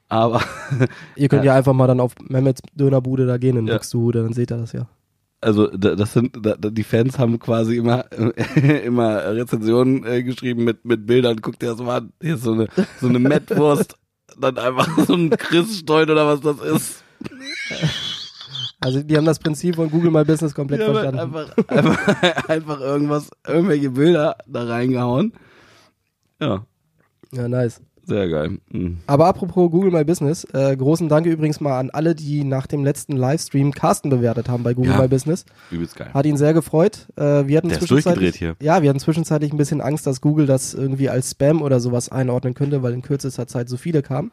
Aber Ihr könnt ja, einfach mal dann auf Mehmets Dönerbude da gehen in Ja. Buxtehude, dann seht ihr das ja. also da- das sind die Fans haben quasi immer immer Rezensionen äh, geschrieben mit mit Bildern. Guckt dir das mal an. Hier ist so eine so eine Mettwurst, dann einfach so ein Christstollen oder was das ist. Also die haben das Prinzip von Google My Business komplett halt verstanden. einfach, einfach einfach irgendwas irgendwelche Bilder da reingehauen. Ja, Ja, nice. Sehr geil. Mhm. Aber apropos Google My Business, äh, großen Dank übrigens mal an alle, die nach dem letzten Livestream Carsten bewertet haben bei Google Ja. My Business. Übelst geil. Hat ihn sehr gefreut. Äh, wir hatten Der zwischenzeitlich, hier. Ja, wir hatten zwischenzeitlich ein bisschen Angst, dass Google das irgendwie als Spam oder sowas einordnen könnte, weil in kürzester Zeit so viele kamen.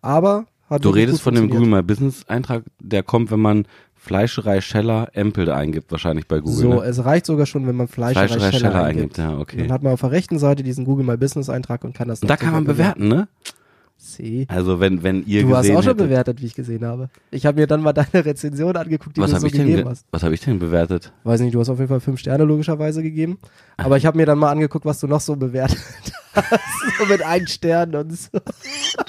Aber hat Du redest von dem Google. My Business Eintrag, der kommt, wenn man Fleischerei Scheller Empel eingib, wahrscheinlich bei Google. So, ne? es reicht sogar schon, wenn man Fleischerei Fleischerei Scheller Scheller eingibt. eingibt, ja, okay. Dann hat man auf der rechten Seite diesen Google My Business Eintrag und kann das Und da kann man bewerten, ne? See. Also wenn wenn ihr Du hast auch schon hättet, bewertet, wie ich gesehen habe. Ich habe mir dann mal deine Rezension angeguckt, die was du habe so ich denn gegeben ge- hast. was habe ich denn bewertet? Weiß nicht, du hast auf jeden Fall fünf Sterne logischerweise gegeben. Aber ich habe mir dann mal angeguckt, was du noch so bewertet hast. so mit einem Stern und so.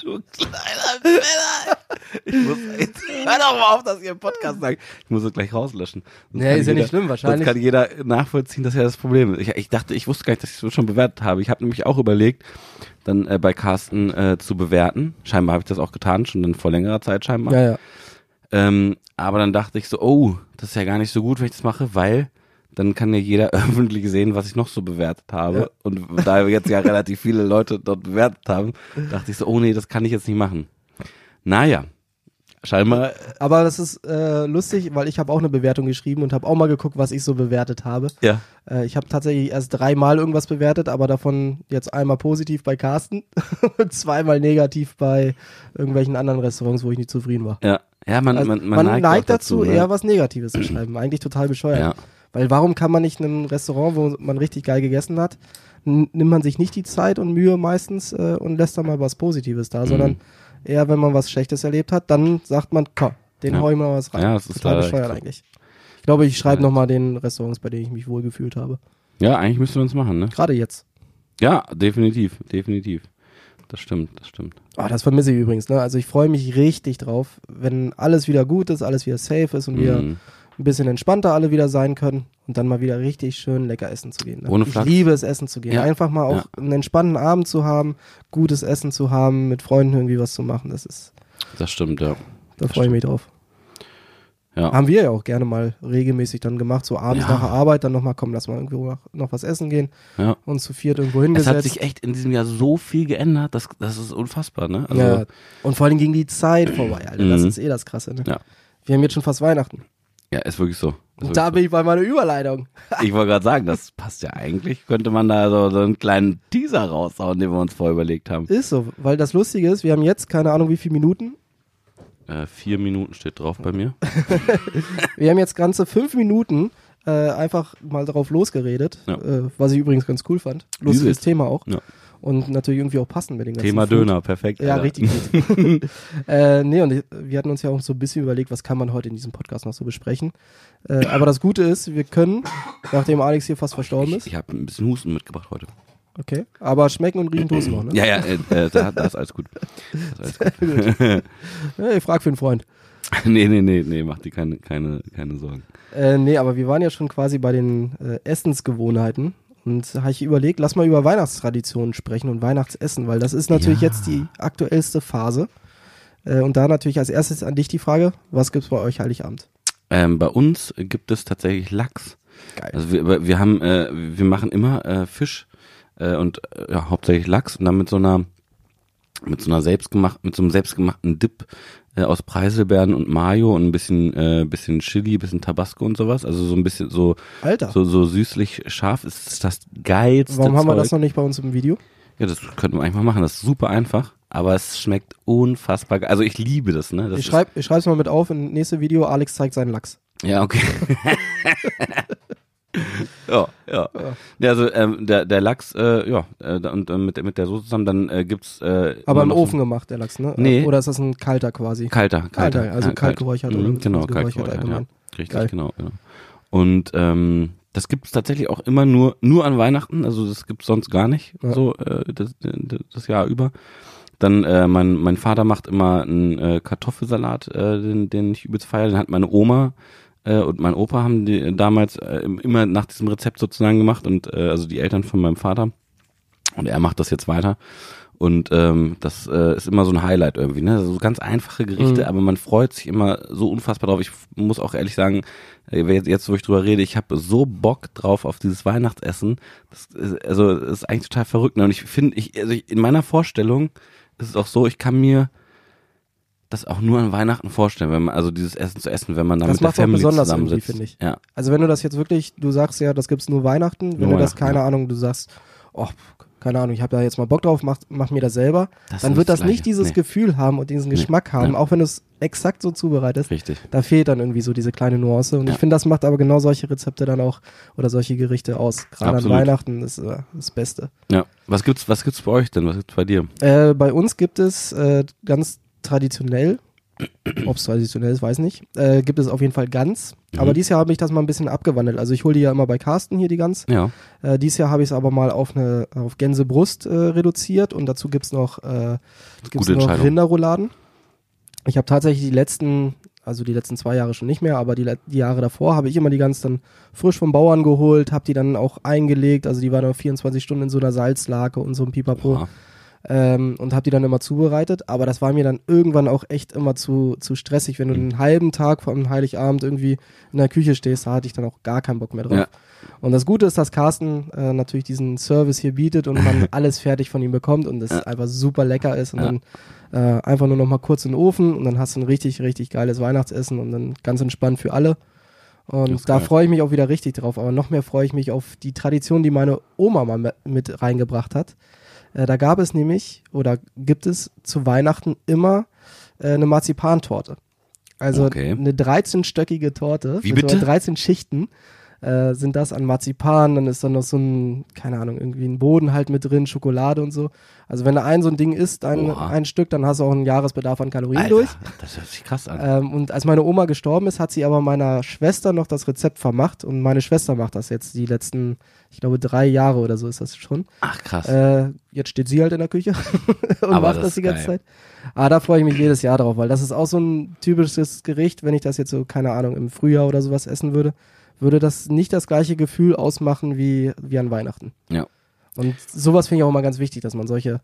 Du kleiner Penner. Ich muss jetzt, hör doch mal auf, dass ihr im Podcast sagt. Ich muss es gleich rauslöschen. Sonst Nee, ist ja jeder- nicht schlimm, wahrscheinlich. Sonst kann jeder nachvollziehen, dass ja das Problem ist. Ich, ich dachte, ich wusste gar nicht, dass ich es schon bewertet habe. Ich habe nämlich auch überlegt, dann äh, bei Carsten äh, zu bewerten. Scheinbar habe ich das auch getan, schon dann vor längerer Zeit scheinbar. Ja, ja. Ähm, aber dann dachte ich so, oh, das ist ja gar nicht so gut, wenn ich das mache, weil dann kann ja jeder öffentlich sehen, was ich noch so bewertet habe. Ja. Und da wir jetzt ja relativ viele Leute dort bewertet haben, dachte ich so, oh nee, das kann ich jetzt nicht machen. Naja, scheinbar, Aber das ist äh, lustig, weil ich habe auch eine Bewertung geschrieben und habe auch mal geguckt, was ich so bewertet habe. ja, Äh, ich habe tatsächlich erst dreimal irgendwas bewertet, aber davon jetzt einmal positiv bei Carsten und zweimal negativ bei irgendwelchen anderen Restaurants, wo ich nicht zufrieden war. ja, ja, man, Also man, man, neigt, auch dazu, ne? eher was Negatives zu schreiben. Eigentlich total bescheuert. Ja. Weil warum kann man nicht in einem Restaurant, wo man richtig geil gegessen hat, nimmt man sich nicht die Zeit und Mühe meistens äh, und lässt da mal was Positives da, Mhm. sondern eher, wenn man was Schlechtes erlebt hat, dann sagt man, komm, den Ja. hau ich mal was rein. Ja, das ist total bescheuert eigentlich. Ich glaube, ich schreibe nochmal den Restaurants, bei denen ich mich wohl gefühlt habe. Ja, eigentlich müssten wir uns machen, ne? Gerade jetzt. Ja, definitiv, definitiv. Das stimmt, das stimmt. Oh, das vermisse ich übrigens, ne? Also ich freue mich richtig drauf, wenn alles wieder gut ist, alles wieder safe ist und wir Mhm. Ein bisschen entspannter alle wieder sein können und dann mal wieder richtig schön lecker essen zu gehen. Ne? Ohne ich Flachs. liebe es, essen zu gehen. Ja. Einfach mal auch Ja. einen entspannten Abend zu haben, gutes Essen zu haben, mit Freunden irgendwie was zu machen. Das ist, Das stimmt, ja. da freue ich mich drauf. Ja. Haben wir ja auch gerne mal regelmäßig dann gemacht, so abends Ja. nach der Arbeit, dann nochmal, komm, lass mal irgendwo noch, noch was essen gehen ja. und zu viert irgendwo Es hingesetzt. hat sich echt in diesem Jahr so viel geändert, das, das ist unfassbar, ne? Also, ja. Und vor allem ging die Zeit vorbei, Alter. Das Mhm. ist eh das Krasse, ne? Ja. Wir haben jetzt schon fast Weihnachten. Ja, ist wirklich so. Ist Und wirklich da bin ich bei meiner Überleitung. Ich wollte gerade sagen, das passt ja eigentlich. Könnte man da so, so einen kleinen Teaser raushauen, den wir uns vorher überlegt haben. Ist so, weil das Lustige ist, wir haben jetzt keine Ahnung wie viele Minuten. Äh, vier Minuten steht drauf bei mir. Wir haben jetzt ganze fünf Minuten äh, einfach mal drauf losgeredet, Ja. äh, was ich übrigens ganz cool fand. Lustiges. Thema auch. Ja. Und natürlich irgendwie auch passend mit dem ganzen Thema Food. Döner, perfekt. Ja, Alter. richtig gut. äh, nee, und ich, wir hatten uns ja auch so ein bisschen überlegt, was kann man heute in diesem Podcast noch so besprechen. Äh, aber das Gute ist, wir können, nachdem Alex hier fast verstorben Ich, ist, ich habe ein bisschen Husten mitgebracht heute. okay, aber schmecken und riechen tust noch, ne? Ja, ja, äh, äh, da, da ist alles gut. Ist alles gut. Ja, ich frag für einen Freund. nee, nee, nee, nee, mach dir keine, keine, keine Sorgen. Äh, nee, aber wir waren ja schon quasi bei den äh, Essensgewohnheiten. Und da habe ich überlegt, lass mal über Weihnachtstraditionen sprechen und Weihnachtsessen, weil das ist natürlich Ja. jetzt die aktuellste Phase. Äh, und da natürlich als erstes an dich die Frage, was gibt's bei euch Heiligabend? Ähm, bei uns gibt es tatsächlich Lachs. Geil. Also wir, wir haben, äh, wir machen immer äh, Fisch äh, und äh, ja, hauptsächlich Lachs und dann mit so einer, mit so einer selbstgemacht, mit so einem selbstgemachten Dip äh, aus Preiselbeeren und Mayo und ein bisschen, äh, bisschen Chili, bisschen Tabasco und sowas. Also so ein bisschen so, Alter, so, so süßlich scharf ist das geilste. warum haben wir Zeug. das noch nicht bei uns im Video? Ja, das könnten wir einfach machen. Das ist super einfach, aber es schmeckt unfassbar. ge- Also ich liebe das, ne? Das ich schreibe ich schreib's mal mit auf, in nächste Video, Alex zeigt seinen Lachs. Ja, okay. ja, ja. ja. also ähm, der, der Lachs, äh, ja, äh, und äh, mit, der- mit der Soße zusammen, dann äh, gibt's äh, Aber im Ofen gemacht, der Lachs, ne? Nee. Oder ist das ein kalter quasi? so kalter, kalter, Kalter, also ja, kalt geräuchert Mhm, oder genau, kalt geräuchert, ja. Richtig, Geil. genau, genau. Und ähm, das gibt's tatsächlich auch immer nur nur an Weihnachten, also das gibt's sonst gar nicht, Ja. so äh, das, das Jahr über. Dann äh, mein, mein Vater macht immer einen äh, Kartoffelsalat, äh, den, den ich übelst feiere. Den hat meine Oma äh, und mein Opa haben die damals äh, immer nach diesem Rezept sozusagen gemacht und äh, also die Eltern von meinem Vater. Und er macht das jetzt weiter. Und ähm, das äh, ist immer so ein Highlight irgendwie, ne? So ganz einfache Gerichte, Mhm. aber man freut sich immer so unfassbar drauf. Ich muss auch ehrlich sagen, äh, jetzt, jetzt wo ich drüber rede, ich habe so Bock drauf auf dieses Weihnachtsessen. Das ist, also das ist eigentlich total verrückt. Ne? Und ich finde, ich, also ich, in meiner Vorstellung ist es auch so, ich kann mir das auch nur an Weihnachten vorstellen, wenn man also dieses Essen zu essen, wenn man dann Das mit der macht's auch Family besonders zusammensitzt. finde ich. Ja, Also wenn du das jetzt wirklich, du sagst ja, das gibt's nur Weihnachten, wenn Nur du das, keine ja. Ahnung, du sagst, oh, keine Ahnung, ich habe da jetzt mal Bock drauf, mach, mach mir das selber, Das dann wird das das nicht Gleiche. dieses Nee. Gefühl haben und diesen Geschmack haben, Ja. auch wenn du es exakt so zubereitest. richtig. Da fehlt dann irgendwie so diese kleine Nuance. Und ich finde, das macht aber genau solche Rezepte dann auch oder solche Gerichte aus. Gerade an. Weihnachten ist äh, das Beste. Ja. Was gibt's, was gibt's bei euch denn? Was gibt's bei dir? Äh, bei uns gibt es äh, ganz traditionell, ob es traditionell ist, weiß nicht, äh, gibt es auf jeden Fall Gans. Mhm. Aber dieses Jahr habe ich das mal ein bisschen abgewandelt. Also ich hole die ja immer bei Carsten hier die Gans. Ja. Äh, dieses Jahr habe ich es aber mal auf eine auf Gänsebrust äh, reduziert und dazu gibt's noch, äh, gibt's noch. Rinderrouladen. Ich habe tatsächlich die letzten, also die letzten zwei Jahre schon nicht mehr, aber die, die Jahre davor habe ich immer die Gans dann frisch vom Bauern geholt, habe die dann auch eingelegt, also die war dann 24 Stunden in so einer Salzlake und so ein Pipapo Oha. Ähm, und habe die dann immer zubereitet. Aber das war mir dann irgendwann auch echt immer zu, zu stressig, wenn du einen halben Tag vor einem Heiligabend irgendwie in der Küche stehst, da hatte ich dann auch gar keinen Bock mehr drauf. Ja. Und das Gute ist, dass Carsten äh, natürlich diesen Service hier bietet und man alles fertig von ihm bekommt und es Ja. einfach super lecker ist und Ja. dann äh, einfach nur noch mal kurz in den Ofen und dann hast du ein richtig, richtig geiles Weihnachtsessen und dann ganz entspannt für alle. Und da freue ich mich auch wieder richtig drauf. Aber noch mehr freue ich mich auf die Tradition, die meine Oma mal mit reingebracht hat. Äh, da gab es nämlich oder gibt es zu Weihnachten immer äh, eine Marzipantorte. Also Okay. eine 13-stöckige Torte. Wie bitte? 13 Schichten äh, sind das an Marzipan. Dann ist dann noch so ein, keine Ahnung, irgendwie ein Boden halt mit drin, Schokolade und so. Also wenn du ein so ein Ding isst, ein, Oha. ein Stück, dann hast du auch einen Jahresbedarf an Kalorien Alter, durch. Das hört sich krass an. Ähm, und als meine Oma gestorben ist, hat sie aber meiner Schwester noch das Rezept vermacht und meine Schwester macht das jetzt die letzten, ich glaube, drei Jahre oder so ist das schon. Ach krass. Äh, jetzt steht sie halt in der Küche und Aber macht das das die ganze geil. Zeit. Aber da freue ich mich jedes Jahr drauf, weil das ist auch so ein typisches Gericht, wenn ich das jetzt so, keine Ahnung, im Frühjahr oder sowas essen würde, würde das nicht das gleiche Gefühl ausmachen wie, wie an Weihnachten. Ja. Und sowas finde ich auch immer ganz wichtig, dass man solche,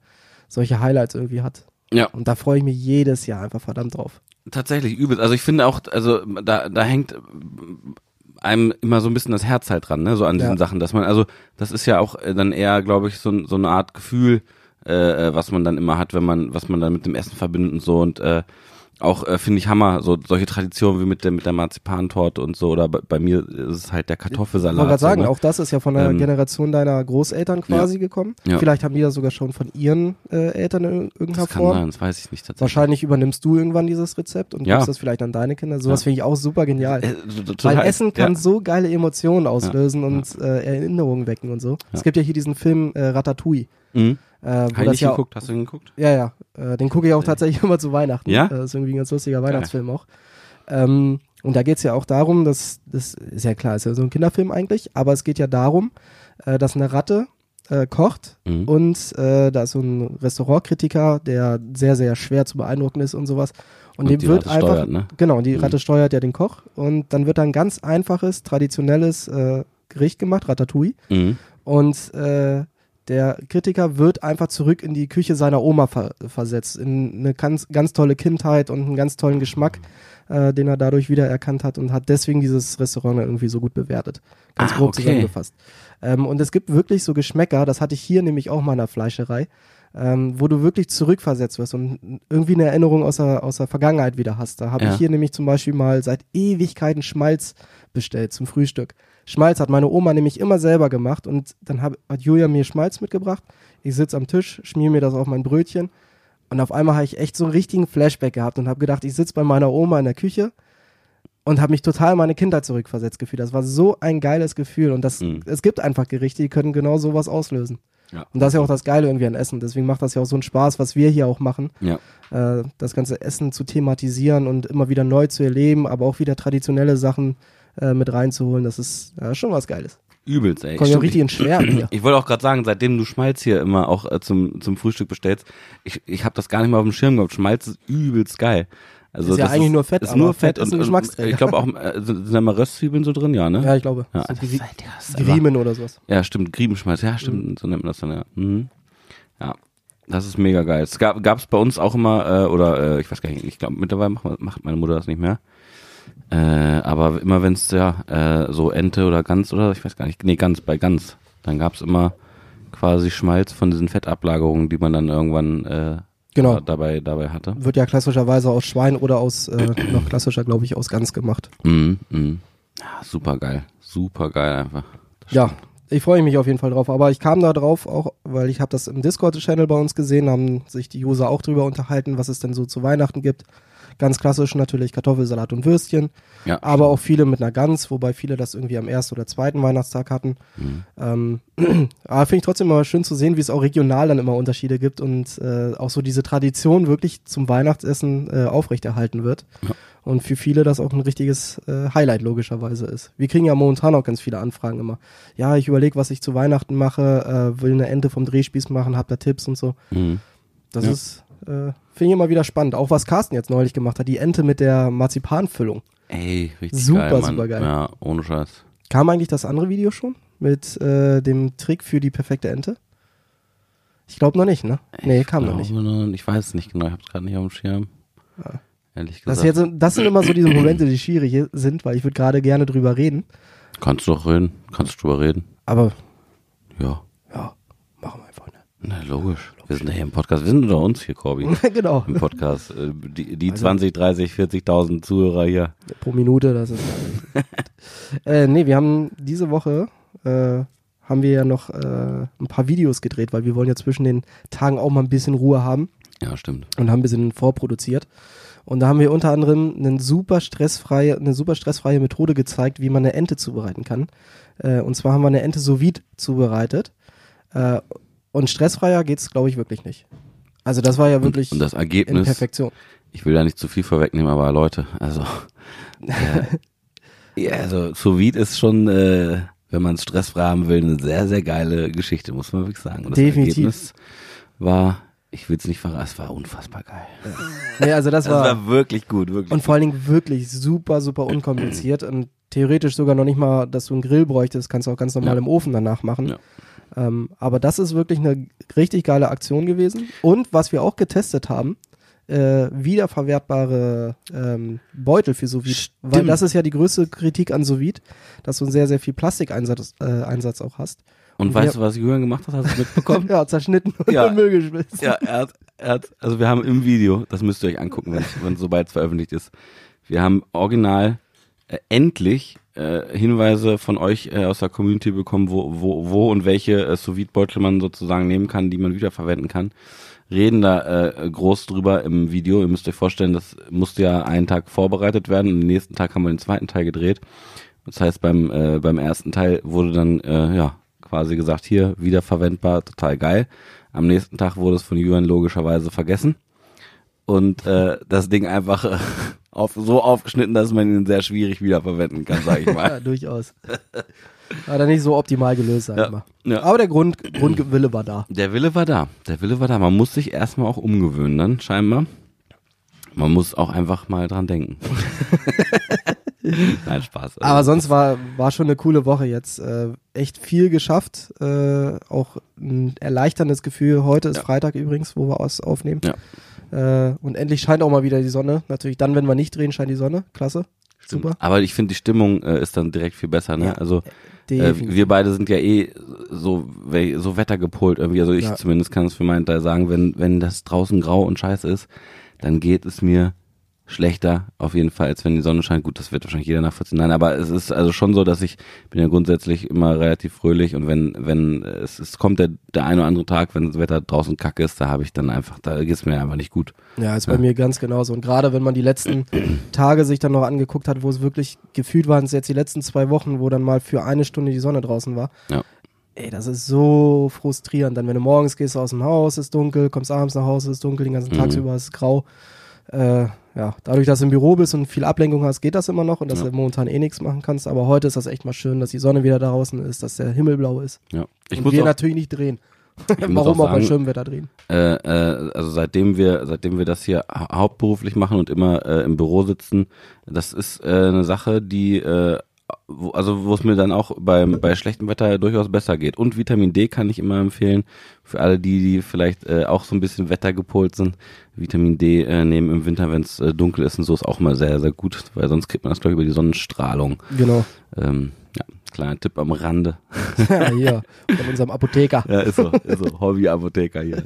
solche Highlights irgendwie hat. Ja. Und da freue ich mich jedes Jahr einfach verdammt drauf. Tatsächlich übel. Also ich finde auch, also da, da hängt einem immer so ein bisschen das Herz halt dran, ne, so an diesen Ja. Sachen, dass man, also das ist ja auch äh, dann eher, glaube ich, so, so eine Art Gefühl, äh, äh, was man dann immer hat, wenn man, was man dann mit dem Essen verbindet und so und äh, auch äh, finde ich Hammer, so solche Traditionen wie mit der mit der Marzipantorte und so oder bei, bei mir ist es halt der Ich Kartoffelsalat. wollte gerade sagen, so, ne? auch das ist ja von der Ähm, Generation deiner Großeltern quasi gekommen. Ja. Vielleicht haben die das sogar schon von ihren äh, Eltern in irgendeiner das kann Form. sein, das weiß ich nicht tatsächlich. Wahrscheinlich übernimmst du irgendwann dieses Rezept und Ja. gibst das vielleicht an deine Kinder. Sowas Ja. finde ich auch super genial. Äh, Weil Essen kann ja. so geile Emotionen auslösen und äh, Erinnerungen wecken und so. Ja. Es gibt ja hier diesen Film äh, Ratatouille. Mhm. Äh, wo das ja, geguckt, hast du ihn geguckt? ja, ja, äh, den gucke ich auch tatsächlich immer zu Weihnachten. Ja? Äh, das ist irgendwie ein ganz lustiger Weihnachtsfilm auch. Ähm, und da geht's ja auch darum, dass, das ist ja klar, ist ja so ein Kinderfilm eigentlich, aber es geht ja darum, äh, dass eine Ratte äh, kocht Mhm. und äh, da ist so ein Restaurantkritiker, der sehr, sehr schwer zu beeindrucken ist und sowas. Und, Und dem die wird Ratte einfach, steuert, ne? genau, die Mhm. Ratte steuert ja den Koch und dann wird da ein ganz einfaches, traditionelles äh, Gericht gemacht, Ratatouille. Mhm. Und äh, der Kritiker wird einfach zurück in die Küche seiner Oma ver versetzt, in eine ganz, ganz tolle Kindheit und einen ganz tollen Geschmack, äh, den er dadurch wiedererkannt hat und hat deswegen dieses Restaurant irgendwie so gut bewertet. Ganz Ah, grob okay. zusammengefasst. Ähm, und es gibt wirklich so Geschmäcker, das hatte ich hier nämlich auch mal in der Fleischerei, ähm, wo du wirklich zurückversetzt wirst und irgendwie eine Erinnerung aus der, aus der Vergangenheit wieder hast. Da habe Ja. ich hier nämlich zum Beispiel mal seit Ewigkeiten Schmalz bestellt zum Frühstück. Schmalz hat meine Oma nämlich immer selber gemacht und dann hab, hat Julia mir Schmalz mitgebracht. Ich sitze am Tisch, schmier mir das auf mein Brötchen und auf einmal habe ich echt so einen richtigen Flashback gehabt und habe gedacht, ich sitze bei meiner Oma in der Küche und habe mich total in meine Kindheit zurückversetzt gefühlt. Das war so ein geiles Gefühl und das, Mhm. es gibt einfach Gerichte, die können genau sowas auslösen. Ja. Und das ist ja auch das Geile irgendwie an Essen. Deswegen macht das ja auch so einen Spaß, was wir hier auch machen, Ja. äh, das ganze Essen zu thematisieren und immer wieder neu zu erleben, aber auch wieder traditionelle Sachen äh, mit reinzuholen. Das ist ja, schon was Geiles. Übelst, ey. Kommt ja richtig in Schwärmen hier. Ich wollte auch gerade sagen, seitdem du Schmalz hier immer auch äh, zum, zum Frühstück bestellst, ich, ich habe das gar nicht mal auf dem Schirm gehabt. Schmalz ist übelst geil. Also Ist ja das eigentlich nur Fett, ist aber nur Fett Fett, ist ein Geschmacksträger. ich glaube auch, äh, sind, da mal Röstzwiebeln so drin, ja, ne? Ja, ich glaube. Ja, So das Gri- ist- das ist aber- Griemen oder sowas. Ja, stimmt, Griebenschmalz, ja, stimmt, so nennt man das dann, ja. Mhm. Ja, das ist mega geil. Es gab gab's bei uns auch immer, äh, oder äh, ich weiß gar nicht, ich glaube mittlerweile macht, macht meine Mutter das nicht mehr. Äh, aber immer wenn es ja äh, so Ente oder Gans oder ich weiß gar nicht, nee, Gans bei Gans, dann gab's immer quasi Schmalz von diesen Fettablagerungen, die man dann irgendwann äh, Genau. da- dabei dabei hatte. Wird ja klassischerweise aus Schwein oder aus, äh, noch klassischer, glaube ich, aus Gans gemacht. Mhm, mhm. Ja, super geil, super geil einfach. Ja, ich freue mich auf jeden Fall drauf. Aber ich kam da drauf auch, weil ich habe das im Discord-Channel bei uns gesehen, haben sich die User auch drüber unterhalten, was es denn so zu Weihnachten gibt. Ganz klassisch natürlich Kartoffelsalat und Würstchen, Ja, aber auch viele mit einer Gans, wobei viele das irgendwie am ersten oder zweiten Weihnachtstag hatten. Mhm. Ähm, aber finde ich trotzdem immer schön zu sehen, wie es auch regional dann immer Unterschiede gibt und äh, auch so diese Tradition wirklich zum Weihnachtsessen äh, aufrechterhalten wird. Ja. Und für viele das auch ein richtiges äh, Highlight logischerweise ist. Wir kriegen ja momentan auch ganz viele Anfragen immer. Ja, ich überlege, was ich zu Weihnachten mache, äh, will eine Ente vom Drehspieß machen, hab da Tipps und so. Mhm. Das Ja. ist, äh, finde ich immer wieder spannend. Auch was Carsten jetzt neulich gemacht hat, die Ente mit der Marzipanfüllung. Ey, richtig Super, geil, Mann. super geil. Ja, ohne Scheiß. Kam eigentlich das andere Video schon mit äh, dem Trick für die perfekte Ente? Ich glaube noch nicht, ne? Nee, kam noch nicht. noch- Ich weiß es nicht genau, ich habe es gerade nicht auf dem Schirm. Ehrlich Das, gesagt. jetzt, das sind immer so diese Momente, die schwierig sind, weil ich würde gerade gerne drüber reden. Kannst du doch reden, kannst du drüber reden. Aber Ja, ja, machen wir einfach, ne? na logisch. Wir sind ja hier im Podcast, wir sind unter uns hier, Corby. genau. Im Podcast. Äh, Die, die Also- 20, 30, 40.000 Zuhörer hier. Pro Minute, das ist. äh, nee, wir haben diese Woche äh, haben wir ja noch äh, ein paar Videos gedreht, weil wir wollen ja zwischen den Tagen auch mal ein bisschen Ruhe haben Ja, stimmt. und haben ein bisschen vorproduziert. Und da haben wir unter anderem eine super stressfreie, eine super stressfreie Methode gezeigt, wie man eine Ente zubereiten kann. Äh, und zwar haben wir eine Ente sous vide zubereitet. Äh, und stressfreier geht's, glaube ich, wirklich nicht. Also das war ja wirklich Und das in Ergebnis, Perfektion. ich will da nicht zu viel vorwegnehmen, aber Leute, also, ja, ja also sous vide ist schon, äh, wenn man es stressfrei haben will, eine sehr, sehr geile Geschichte, muss man wirklich sagen. Und das Definitiv. Ergebnis war, ich will es nicht verraten, es war unfassbar geil. Nee, also das Es war, war wirklich gut, wirklich und vor allen Dingen wirklich super, super unkompliziert und theoretisch sogar noch nicht mal, dass du einen Grill bräuchtest, kannst du auch ganz normal Ja. im Ofen danach machen. Ja. Ähm, aber das ist wirklich eine richtig geile Aktion gewesen. Und was wir auch getestet haben, äh, wiederverwertbare ähm, Beutel für sous. Weil das ist ja die größte Kritik an sous dass du sehr, sehr viel Plastikeinsatz äh, Einsatz auch hast. Und Und weißt du, was Julian gemacht hat? Hast du es mitbekommen? Ja, zerschnitten und Ja. in den Müll geschmissen. ja, er hat, er hat, also wir haben im Video, das müsst ihr euch angucken, wenn wenn sobald es veröffentlicht ist. Wir haben original äh, endlich äh, Hinweise von euch äh, aus der Community bekommen, wo, wo, wo und welche äh, sous beutel man sozusagen nehmen kann, die man wiederverwenden kann. Reden da äh, groß drüber im Video. Ihr müsst euch vorstellen, das musste ja einen Tag vorbereitet werden und am nächsten Tag haben wir den zweiten Teil gedreht. Das heißt, beim, äh, beim ersten Teil wurde dann, äh, ja, quasi gesagt, hier, wiederverwendbar, total geil. Am nächsten Tag wurde es von Julian logischerweise vergessen. Und äh, das Ding einfach äh, auf, so aufgeschnitten, dass man ihn sehr schwierig wiederverwenden kann, sag ich Ja, mal. durchaus. Hat er nicht so optimal gelöst, sag ich Ja. mal. Ja. Aber der Grund, Grundwille war da. Der Wille war da. Der Wille war da. Man muss sich erstmal auch umgewöhnen dann, scheinbar. Man muss auch einfach mal dran denken. Nein, Spaß. Also, Aber sonst war, war schon eine coole Woche jetzt. Äh, echt viel geschafft. Äh, auch ein erleichterndes Gefühl. Heute ist Ja. Freitag übrigens, wo wir aus aufnehmen. Ja. Äh, und endlich scheint auch mal wieder die Sonne. Natürlich dann, wenn wir nicht drehen, scheint die Sonne. Klasse. Stimmt. Super. Aber ich finde, die Stimmung äh, ist dann direkt viel besser. Ne? Ja, also äh, wir beide sind ja eh so, so wettergepolt irgendwie. Also ich zumindest kann es für meinen Teil sagen, wenn, wenn das draußen grau und scheiße ist, dann geht es mir schlechter auf jeden Fall, als wenn die Sonne scheint. Gut, das wird wahrscheinlich jeder nachvollziehen. Nein, aber es ist also schon so, dass ich bin ja grundsätzlich immer relativ fröhlich und wenn, wenn äh, es, es kommt der, der eine oder andere Tag, wenn das Wetter draußen kacke ist, da habe ich dann einfach, da geht's mir einfach nicht gut. Ja, ist bei Ja. mir ganz genauso. Und gerade wenn man die letzten Tage sich dann noch angeguckt hat, wo es wirklich gefühlt waren, es jetzt die letzten zwei Wochen, wo dann mal für eine Stunde die Sonne draußen war. Ja. Ey, das ist so frustrierend. Dann, wenn du morgens gehst aus dem Haus, ist dunkel, kommst abends nach Hause, ist dunkel, den ganzen Mhm. Tagsüber ist es grau. äh, ja, dadurch, dass du im Büro bist und viel Ablenkung hast, geht das immer noch und dass Ja. du momentan eh nichts machen kannst. Aber heute ist das echt mal schön, dass die Sonne wieder draußen ist, dass der Himmel blau ist. Ja. Ich und muss wir natürlich nicht drehen. Warum auch auch bei sagen- schönem Wetter drehen? äh, äh, also seitdem wir, seitdem wir das hier hau- hauptberuflich machen und immer äh, im Büro sitzen, das ist äh, eine Sache, die äh, also wo es mir dann auch beim bei schlechtem Wetter durchaus besser geht. Und Vitamin D kann ich immer empfehlen für alle die, die vielleicht äh, auch so ein bisschen wettergepolt sind. Vitamin D äh, nehmen im Winter, wenn es äh, dunkel ist und so ist auch mal sehr sehr gut, weil sonst kriegt man das glaube ich über die Sonnenstrahlung. Genau. Ähm, ja, kleiner Tipp am Rande. ja, hier, von unserem Apotheker. Ja, ist so, ist so. Hobby-Apotheker hier.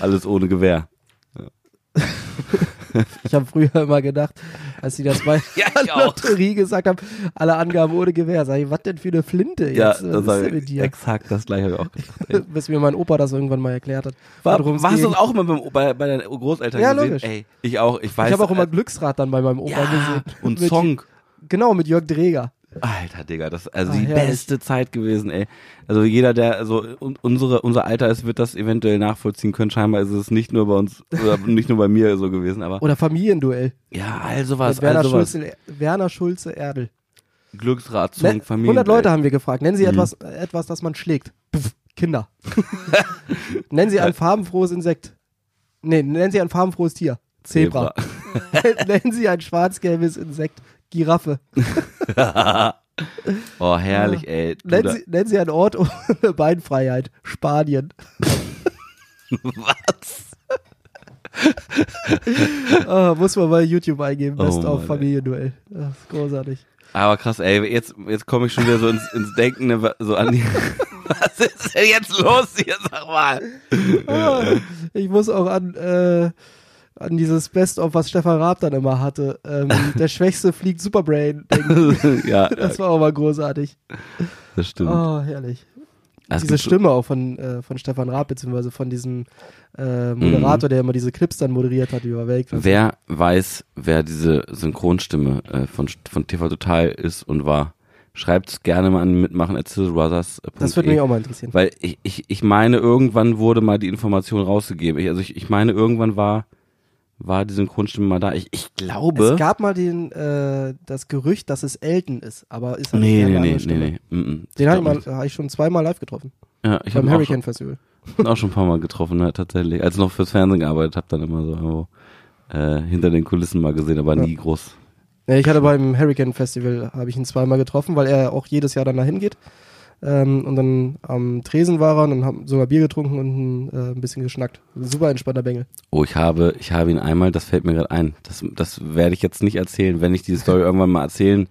Alles ohne Gewehr. Ich habe früher immer gedacht, als sie das bei Ja, der. Lotterie gesagt haben, alle Angaben ohne Gewehr. Sag ich, was denn für eine Flinte jetzt? Ja, Was das ist denn mit dir? exakt das gleiche hab ich auch gedacht. Bis mir mein Opa das irgendwann mal erklärt hat. War, warst du das auch immer beim, bei, bei deinen Großeltern Ja, gesehen? logisch. Ey, ich auch. Ich weiß. Ich habe auch immer äh, Glücksrad dann bei meinem Opa ja, gesehen. und Mit- Song. Genau, mit Jörg Dreger. Alter, Digga, das ist also Ah, die herrlich. beste Zeit gewesen, ey. Also jeder, der also un, unsere unser Alter ist, wird das eventuell nachvollziehen können. Scheinbar ist es nicht nur bei uns oder nicht nur bei mir so gewesen, aber Oder Familienduell. ja, all sowas, mit Werner, all sowas. Schulze, Werner Schulze Erdel. Glücksrad, Ne, Familie. 100 Leute haben wir gefragt. Nennen Sie Mhm. etwas, äh, etwas, das man schlägt. Pff, Kinder. nennen Sie ein farbenfrohes Insekt. Nee, nennen Sie ein farbenfrohes Tier. Zebra. nennen Sie ein schwarz-gelbes Insekt. Giraffe. oh, herrlich, ey. Du Nennen Sie, nennen Sie einen Ort ohne Beinfreiheit. Spanien. Was? Oh, muss man bei YouTube eingeben. Oh Best Mann, auf ey. Familienduell. Das ist großartig. Aber krass, ey, jetzt, jetzt komme ich schon wieder so ins, ins Denken, ne, so an die. Was ist denn jetzt los hier, sag mal? Ah, ich muss auch an, äh, an dieses Best-of, was Stefan Raab dann immer hatte. Ähm, der Schwächste fliegt Superbrain. ja, Das war auch mal großartig. das stimmt. Oh, herrlich. Es diese Stimme auch von, äh, von Stefan Raab, beziehungsweise von diesem äh, Moderator, der immer diese Clips dann moderiert hat über Weltklasse. Mhm. Wer weiß, wer diese Synchronstimme äh, von, von TV Total ist und war, schreibt's gerne mal an mitmachen at. Das würde mich auch mal interessieren. Weil ich, ich, ich meine, irgendwann wurde mal die Information rausgegeben. Ich, also ich, ich meine, irgendwann war, war die Synchronstimme mal da. Ich, ich glaube. Es gab mal den, äh, das Gerücht, dass es Elton ist, aber ist halt nee, nee, nee, nee, Stimme. nee. Mm, mm. Den habe ich, mal- hab ich schon zweimal live getroffen. Ja, ich beim habe auch, Hurricane Festival. auch schon ein paar Mal getroffen, ne, tatsächlich. Als ich noch fürs Fernsehen gearbeitet habe, dann immer so irgendwo, äh, hinter den Kulissen mal gesehen, aber nie groß. Ja, ich hatte beim Hurricane Festival, habe ich ihn zweimal getroffen, weil er auch jedes Jahr dann dahin geht. Ähm, und dann am Tresen war er und dann haben sogar Bier getrunken und äh, ein bisschen geschnackt. Super entspannter Bengel. Oh, ich habe, ich habe ihn einmal, das fällt mir gerade ein. Das, das werde ich jetzt nicht erzählen. Wenn ich diese Story irgendwann mal erzählen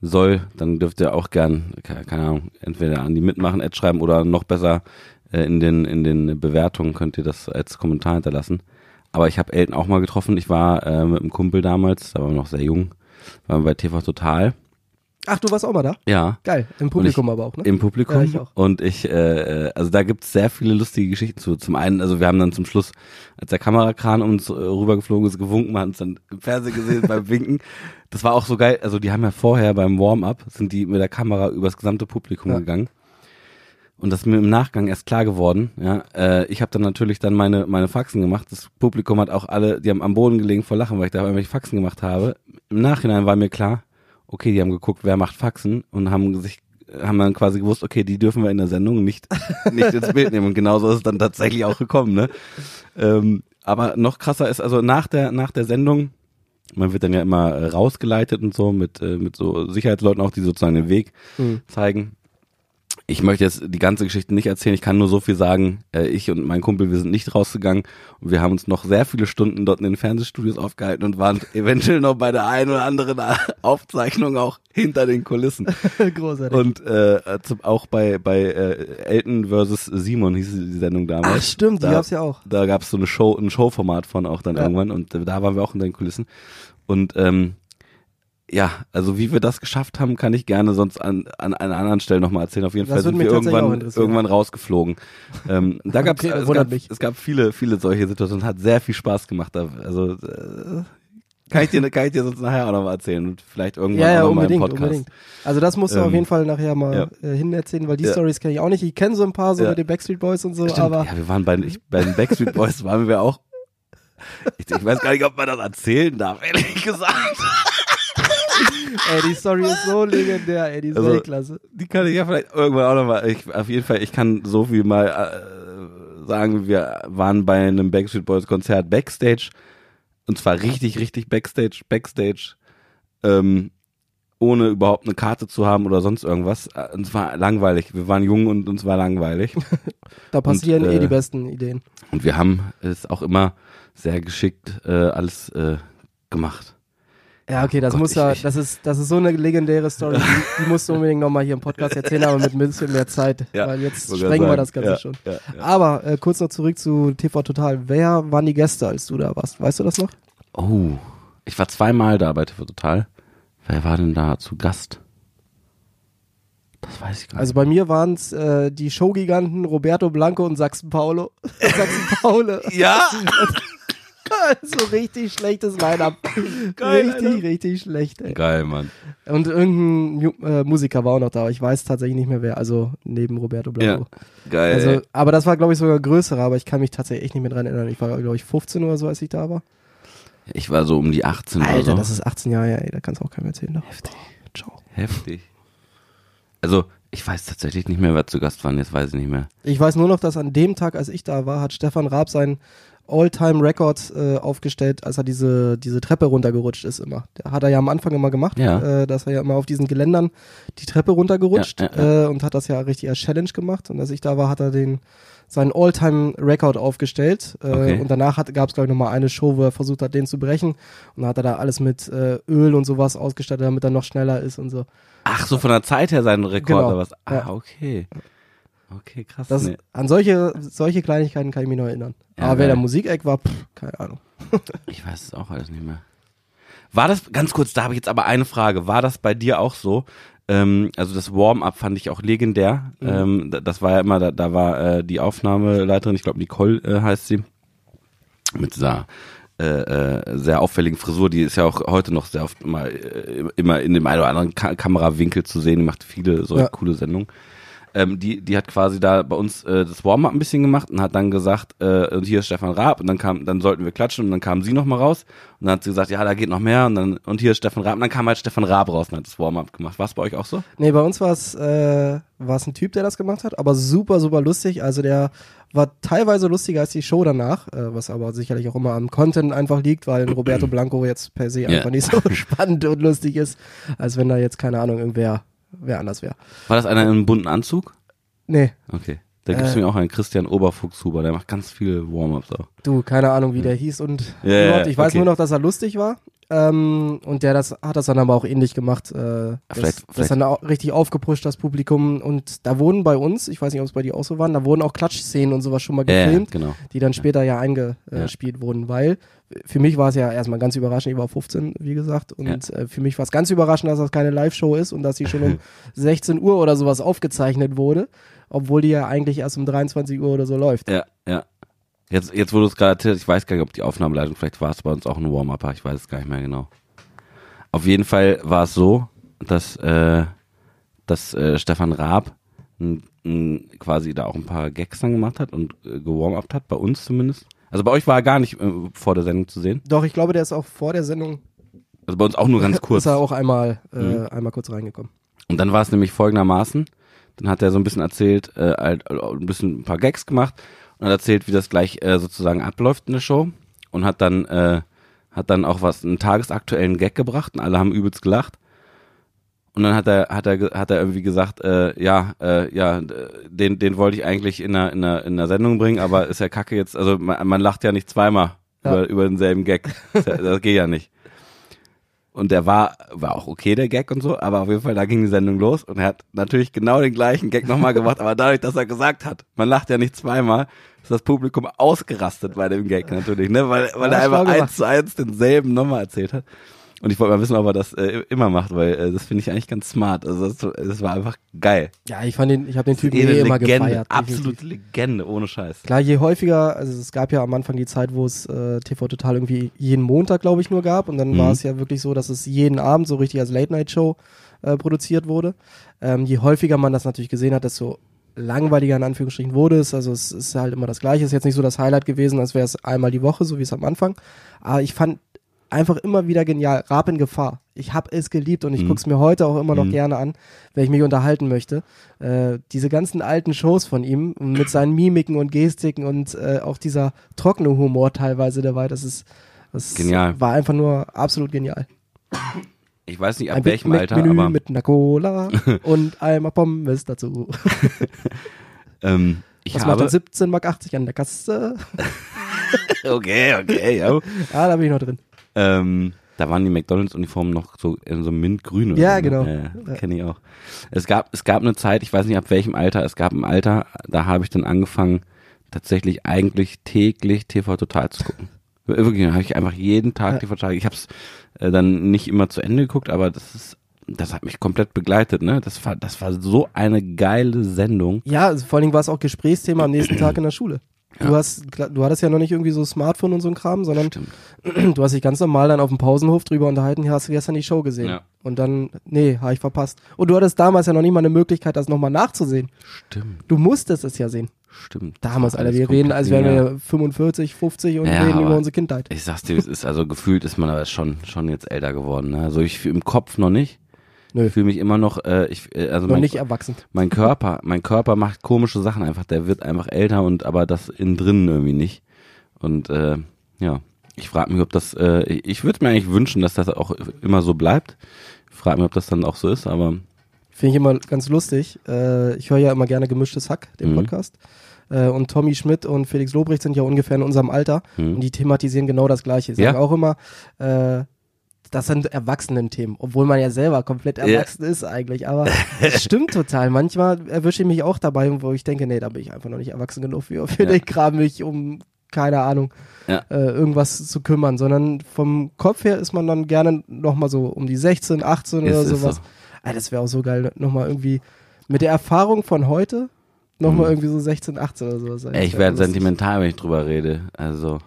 soll, dann dürft ihr auch gern, ke- keine Ahnung, entweder an die mitmachen, Ad schreiben oder noch besser äh, in den in den Bewertungen könnt ihr das als Kommentar hinterlassen. Aber ich habe Elton auch mal getroffen. Ich war äh, mit einem Kumpel damals, da waren wir noch sehr jung, waren wir bei TV Total. Ach, du warst auch mal da? Ja, Geil. Im Publikum aber auch, ne? im Publikum. Ja, ich auch. Und ich, äh, äh, also da gibt's sehr viele lustige Geschichten zu. Zum einen, also wir haben dann zum Schluss, als der Kamerakran uns äh, rübergeflogen ist, gewunken, man hat uns dann im Fernsehen gesehen beim Winken. Das war auch so geil. Also die haben ja vorher beim Warm-up, sind die mit der Kamera übers gesamte Publikum Ja. gegangen. Und das ist mir im Nachgang erst klar geworden. Ja, äh, ich habe dann natürlich dann meine meine Faxen gemacht. Das Publikum hat auch alle, die haben am Boden gelegen vor Lachen, weil ich da irgendwelche Faxen gemacht habe. Im Nachhinein war mir klar, okay, die haben geguckt, wer macht Faxen und haben sich haben dann quasi gewusst, okay, die dürfen wir in der Sendung nicht nicht ins Bild nehmen und genauso ist es dann tatsächlich auch gekommen, ne? Ähm, aber noch krasser ist also nach der nach der Sendung man wird dann ja immer rausgeleitet und so mit äh, mit so Sicherheitsleuten auch, die sozusagen den Weg Mhm. zeigen. Ich möchte jetzt die ganze Geschichte nicht erzählen. Ich kann nur so viel sagen. Äh, ich und mein Kumpel, wir sind nicht rausgegangen und wir haben uns noch sehr viele Stunden dort in den Fernsehstudios aufgehalten und waren eventuell noch bei der einen oder anderen Aufzeichnung auch hinter den Kulissen. Großartig. Und äh, auch bei bei äh, Elton versus Simon hieß die Sendung damals. Ach, stimmt, die da, gab's ja auch. Da gab's so eine Show, ein Showformat von auch dann Ja. irgendwann und äh, da waren wir auch in den Kulissen. Und ähm, ja, also wie wir das geschafft haben, kann ich gerne sonst an, an einer anderen Stelle nochmal erzählen. Auf jeden Das Fall sind wir irgendwann, irgendwann rausgeflogen. Ähm, da gab's, Okay, es, gab, mich. es gab viele, viele solche Situationen. Hat sehr viel Spaß gemacht. Also äh, kann ich dir, kann ich dir sonst nachher auch nochmal erzählen und vielleicht irgendwann Ja, ja, auch noch mal im unbedingt, Podcast. unbedingt. Also das musst du Ähm, auf jeden Fall nachher mal ja. äh, hin erzählen, weil die Ja. Stories kenne ich auch nicht. Ich kenne so ein paar so Ja. mit den Backstreet Boys und so, Stimmt, aber ja, wir waren bei, ich, bei den Backstreet Boys waren wir auch Ich, ich weiß gar nicht, ob man das erzählen darf, ehrlich gesagt. ey, die Story ist so legendär, ey, die ist Also- Weltklasse. Die kann ich ja vielleicht irgendwann auch nochmal. Ich, auf jeden Fall, ich kann so viel mal äh, sagen, wir waren bei einem Backstreet Boys Konzert Backstage. Und zwar richtig, richtig Backstage, Backstage. Ähm, ohne überhaupt eine Karte zu haben oder sonst irgendwas. Äh, Und es war langweilig. Wir waren jung und uns war langweilig. Da passieren äh, eh die besten Ideen. Und wir haben es auch immer sehr geschickt äh, alles äh, gemacht. Ja, okay, das Gott, muss ja, das ist, das ist so eine legendäre Story, die, die musst du unbedingt nochmal hier im Podcast erzählen, aber mit ein bisschen mehr Zeit, Ja, weil jetzt sprengen wir das Ganze sagen. schon. Ja, ja, ja. Aber äh, kurz noch zurück zu TV Total. Wer waren die Gäste, als du da warst? Weißt du das noch? Oh, ich war zweimal da bei TV Total. Wer war denn da zu Gast? Das weiß ich gar nicht. Also bei mir waren es äh, die Showgiganten Roberto Blanco und Sachsen Paulo. Sachsen Paule. ja, so richtig schlechtes Line-Up. Geil, richtig, Alter. richtig schlecht, ey. geil, Mann. Und irgendein Mu äh, Musiker war auch noch da, aber ich weiß tatsächlich nicht mehr wer, also neben Roberto Blanco. Geil. Also, ey. aber das war, glaube ich, sogar größerer, aber ich kann mich tatsächlich echt nicht mehr dran erinnern. Ich war, glaube ich, 15 oder so, als ich da war. ich war so um die 18 oder Alter, so. das ist 18 Jahre ey, da kannst du auch keinem erzählen. Heftig. Ciao. heftig. Also, ich weiß tatsächlich nicht mehr, wer zu Gast waren. Jetzt weiß ich nicht mehr. Ich weiß nur noch, dass an dem Tag, als ich da war, hat Stefan Raab seinen All-Time-Record äh, aufgestellt, als er diese, diese Treppe runtergerutscht ist immer. Hat er ja am Anfang immer gemacht, Ja. äh, dass er ja immer auf diesen Geländern die Treppe runtergerutscht Ja, ja, Äh, und hat das ja richtig als Challenge gemacht. Und als ich da war, hat er den seinen All-Time-Record aufgestellt. Äh, Okay. Und danach gab es, glaube ich, nochmal eine Show, wo er versucht hat, den zu brechen. Und dann hat er da alles mit äh, Öl und sowas ausgestattet, damit er noch schneller ist und so. Ach, so von der Zeit her sein Rekord Genau, oder was? Ah, ja. okay. Okay, krass. Das, nee. An solche, solche Kleinigkeiten kann ich mich noch erinnern. Ja, Aber wer der Musikeck war, pff, keine Ahnung. Ich weiß es auch alles nicht mehr. War das, ganz kurz, da habe ich jetzt aber eine Frage. War das bei dir auch so? Ähm, also das Warm-up fand ich auch legendär. Mhm. Ähm, da- das war ja immer, da, da war äh, die Aufnahmeleiterin, ich glaube Nicole äh, heißt sie, mit dieser äh, äh, sehr auffälligen Frisur, die ist ja auch heute noch sehr oft mal äh, immer in dem einen oder anderen Ka Kamerawinkel zu sehen, die macht viele so Ja. coole Sendungen. Ähm, die, die hat quasi da bei uns äh, das Warm-up ein bisschen gemacht und hat dann gesagt, äh, und hier ist Stefan Raab und dann kam, dann sollten wir klatschen und dann kam sie noch mal raus und dann hat sie gesagt, ja, da geht noch mehr und dann und hier ist Stefan Raab und dann kam halt Stefan Raab raus und hat das Warm-up gemacht. War es bei euch auch so? Nee, bei uns war es äh, ein Typ, der das gemacht hat, aber super, super lustig. Also der war teilweise lustiger als die Show danach, äh, was aber sicherlich auch immer am Content einfach liegt, weil Roberto Blanco jetzt per se Ja. einfach nicht so spannend und lustig ist, als wenn da jetzt, keine Ahnung, irgendwer wer anders wäre. War das einer in einem bunten Anzug? Nee, Okay. Da gibt es Äh. mir auch einen Christian Oberfuchshuber, der macht ganz viele Warm-ups auch. du, keine Ahnung, wie der hieß und Ja, ja, ich weiß okay. nur noch, dass er lustig war. Ähm, und der das hat das dann aber auch ähnlich gemacht. Äh, das, Vielleicht- das vielleicht- dann auch richtig aufgepusht, das Publikum. Und da wurden bei uns, ich weiß nicht, ob es bei dir auch so waren, da wurden auch Klatschszenen und sowas schon mal Ja, ja, gefilmt. genau. die dann später ja eingespielt wurden, weil für mich war es ja erstmal ganz überraschend, ich war 15, wie gesagt, und äh, für mich war es ganz überraschend, dass das keine Live-Show ist und dass sie schon um 16 Uhr oder sowas aufgezeichnet wurde, obwohl die ja eigentlich erst um 23 Uhr oder so läuft. Ja, ja. Jetzt, jetzt du es gerade erzählt, ich weiß gar nicht, ob die Aufnahmeleitung, vielleicht war es bei uns auch ein Warm-Upper, ich weiß es gar nicht mehr genau. Auf jeden Fall war es so, dass, äh, dass äh, Stefan Raab n, n, quasi da auch ein paar Gags dann gemacht hat und äh, gewarm-upt hat, bei uns zumindest. Also bei euch war er gar nicht äh, vor der Sendung zu sehen. Doch, ich glaube, der ist auch vor der Sendung, Also bei uns auch nur ganz kurz. ist er auch einmal, äh, Mhm. einmal kurz reingekommen. Und dann war es nämlich folgendermaßen. Dann hat er so ein bisschen erzählt, äh, halt, äh, ein bisschen ein paar Gags gemacht und hat erzählt, wie das gleich äh, sozusagen abläuft in der Show und hat dann äh, hat dann auch was einen tagesaktuellen Gag gebracht und alle haben übelst gelacht. Und dann hat er hat er hat er irgendwie gesagt, äh, ja äh, ja den den wollte ich eigentlich in einer in einer in einer Sendung bringen, aber ist ja Kacke jetzt. Also man, man lacht ja nicht zweimal Ja. über über denselben Gag. Das, das geht ja nicht. Und der war, war auch okay, der Gag und so, aber auf jeden Fall, da ging die Sendung los und er hat natürlich genau den gleichen Gag nochmal gemacht, aber dadurch, dass er gesagt hat, man lacht ja nicht zweimal, ist das Publikum ausgerastet bei dem Gag natürlich, ne, weil, weil er einfach eins zu eins denselben nochmal erzählt hat. Und ich wollte mal wissen, ob er das äh, immer macht, weil äh, das finde ich eigentlich ganz smart. Also das, das war einfach geil. Ja, ich fand den, ich habe den Typen Eh eh immer Legende, gefeiert. absolute Legende, ohne Scheiß. Klar, je häufiger, also es gab ja am Anfang die Zeit, wo es äh, TV Total irgendwie jeden Montag, glaube ich, nur gab. Und dann Mhm. war es ja wirklich so, dass es jeden Abend so richtig als Late-Night-Show äh, produziert wurde. Ähm, je häufiger man das natürlich gesehen hat, desto langweiliger in Anführungsstrichen wurde es. Also es ist halt immer das Gleiche. Ist jetzt nicht so das Highlight gewesen, als wäre es einmal die Woche, so wie es am Anfang. Aber ich fand einfach immer wieder genial. Rap in Gefahr. Ich habe es geliebt und ich Mhm. guck's mir heute auch immer noch Mhm. gerne an, wenn ich mich unterhalten möchte. Äh, diese ganzen alten Shows von ihm mit seinen Mimiken und Gestiken und äh, auch dieser trockene Humor teilweise dabei, das ist das Genial. war einfach nur absolut genial. Ich weiß nicht, ab Ein welchem Alter, Menü aber mit einer Cola und einmal Pommes dazu. ähm, ich Was macht habe. dann 17 Mark 80 an der Kasse? okay, okay, ja. Ja, da bin ich noch drin. Ähm, da waren die McDonalds-Uniformen noch so in so mintgrün. Ja, so, ne? genau. Ja. Kenne ich auch. Es gab, es gab eine Zeit, ich weiß nicht ab welchem Alter, es gab ein Alter, da habe ich dann angefangen, tatsächlich eigentlich täglich TV Total zu gucken. Wirklich, da habe ich einfach jeden Tag Ja. TV Total. Ich habe es äh, dann nicht immer zu Ende geguckt, aber das ist, das hat mich komplett begleitet. Ne, das war, das war so eine geile Sendung. Ja, also vor allen Dingen war es auch Gesprächsthema am nächsten Tag in der Schule. Du Ja. hast, klar, du hattest ja noch nicht irgendwie so Smartphone und so ein Kram, sondern Stimmt. du hast dich ganz normal dann auf dem Pausenhof drüber unterhalten, hier hast du gestern die Show gesehen. Ja. Und dann, nee, habe ich verpasst. Und du hattest damals ja noch nicht mal eine Möglichkeit, das nochmal nachzusehen. Stimmt, Du musstest es ja sehen. stimmt. Damals, Alter, wir reden, als wären wir 45, 50 und Ja, reden über unsere Kindheit. Ich sag's dir, es ist also gefühlt ist man aber schon schon jetzt älter geworden. Ne? Also ich im Kopf noch nicht. Nö. Ich fühle mich immer noch. Äh, ich äh, also Noch mein, nicht erwachsen. mein Körper, mein Körper macht komische Sachen einfach. Der wird einfach älter und aber das innen drin irgendwie nicht. Und äh, ja, ich frage mich, ob das. Äh, ich würde mir eigentlich wünschen, dass das auch immer so bleibt. Ich frage mich, ob das dann auch so ist. Aber Finde ich immer ganz lustig. Äh, ich höre ja immer gerne Gemischtes Hack, den Mhm. Podcast. Äh, und Tommy Schmidt und Felix Lobrecht sind ja ungefähr in unserem Alter. Mhm. Und die thematisieren genau das Gleiche. Sie sagen Ja. auch immer, äh, das sind Erwachsenen-Themen, obwohl man ja selber komplett Ja. erwachsen ist eigentlich. Aber es stimmt total. Manchmal erwische ich mich auch dabei, wo ich denke, nee, da bin ich einfach noch nicht erwachsen genug für, für Ja. den Kram, mich um, keine Ahnung, Ja. äh, irgendwas zu kümmern. Sondern vom Kopf her ist man dann gerne nochmal so um die 16, 18 oder Ist- ist sowas. so. Alter, das wäre auch so geil, nochmal irgendwie mit der Erfahrung von heute nochmal Mhm. irgendwie so 16, 18 oder sowas. ey, ich werde sentimental, wenn ich drüber rede. Also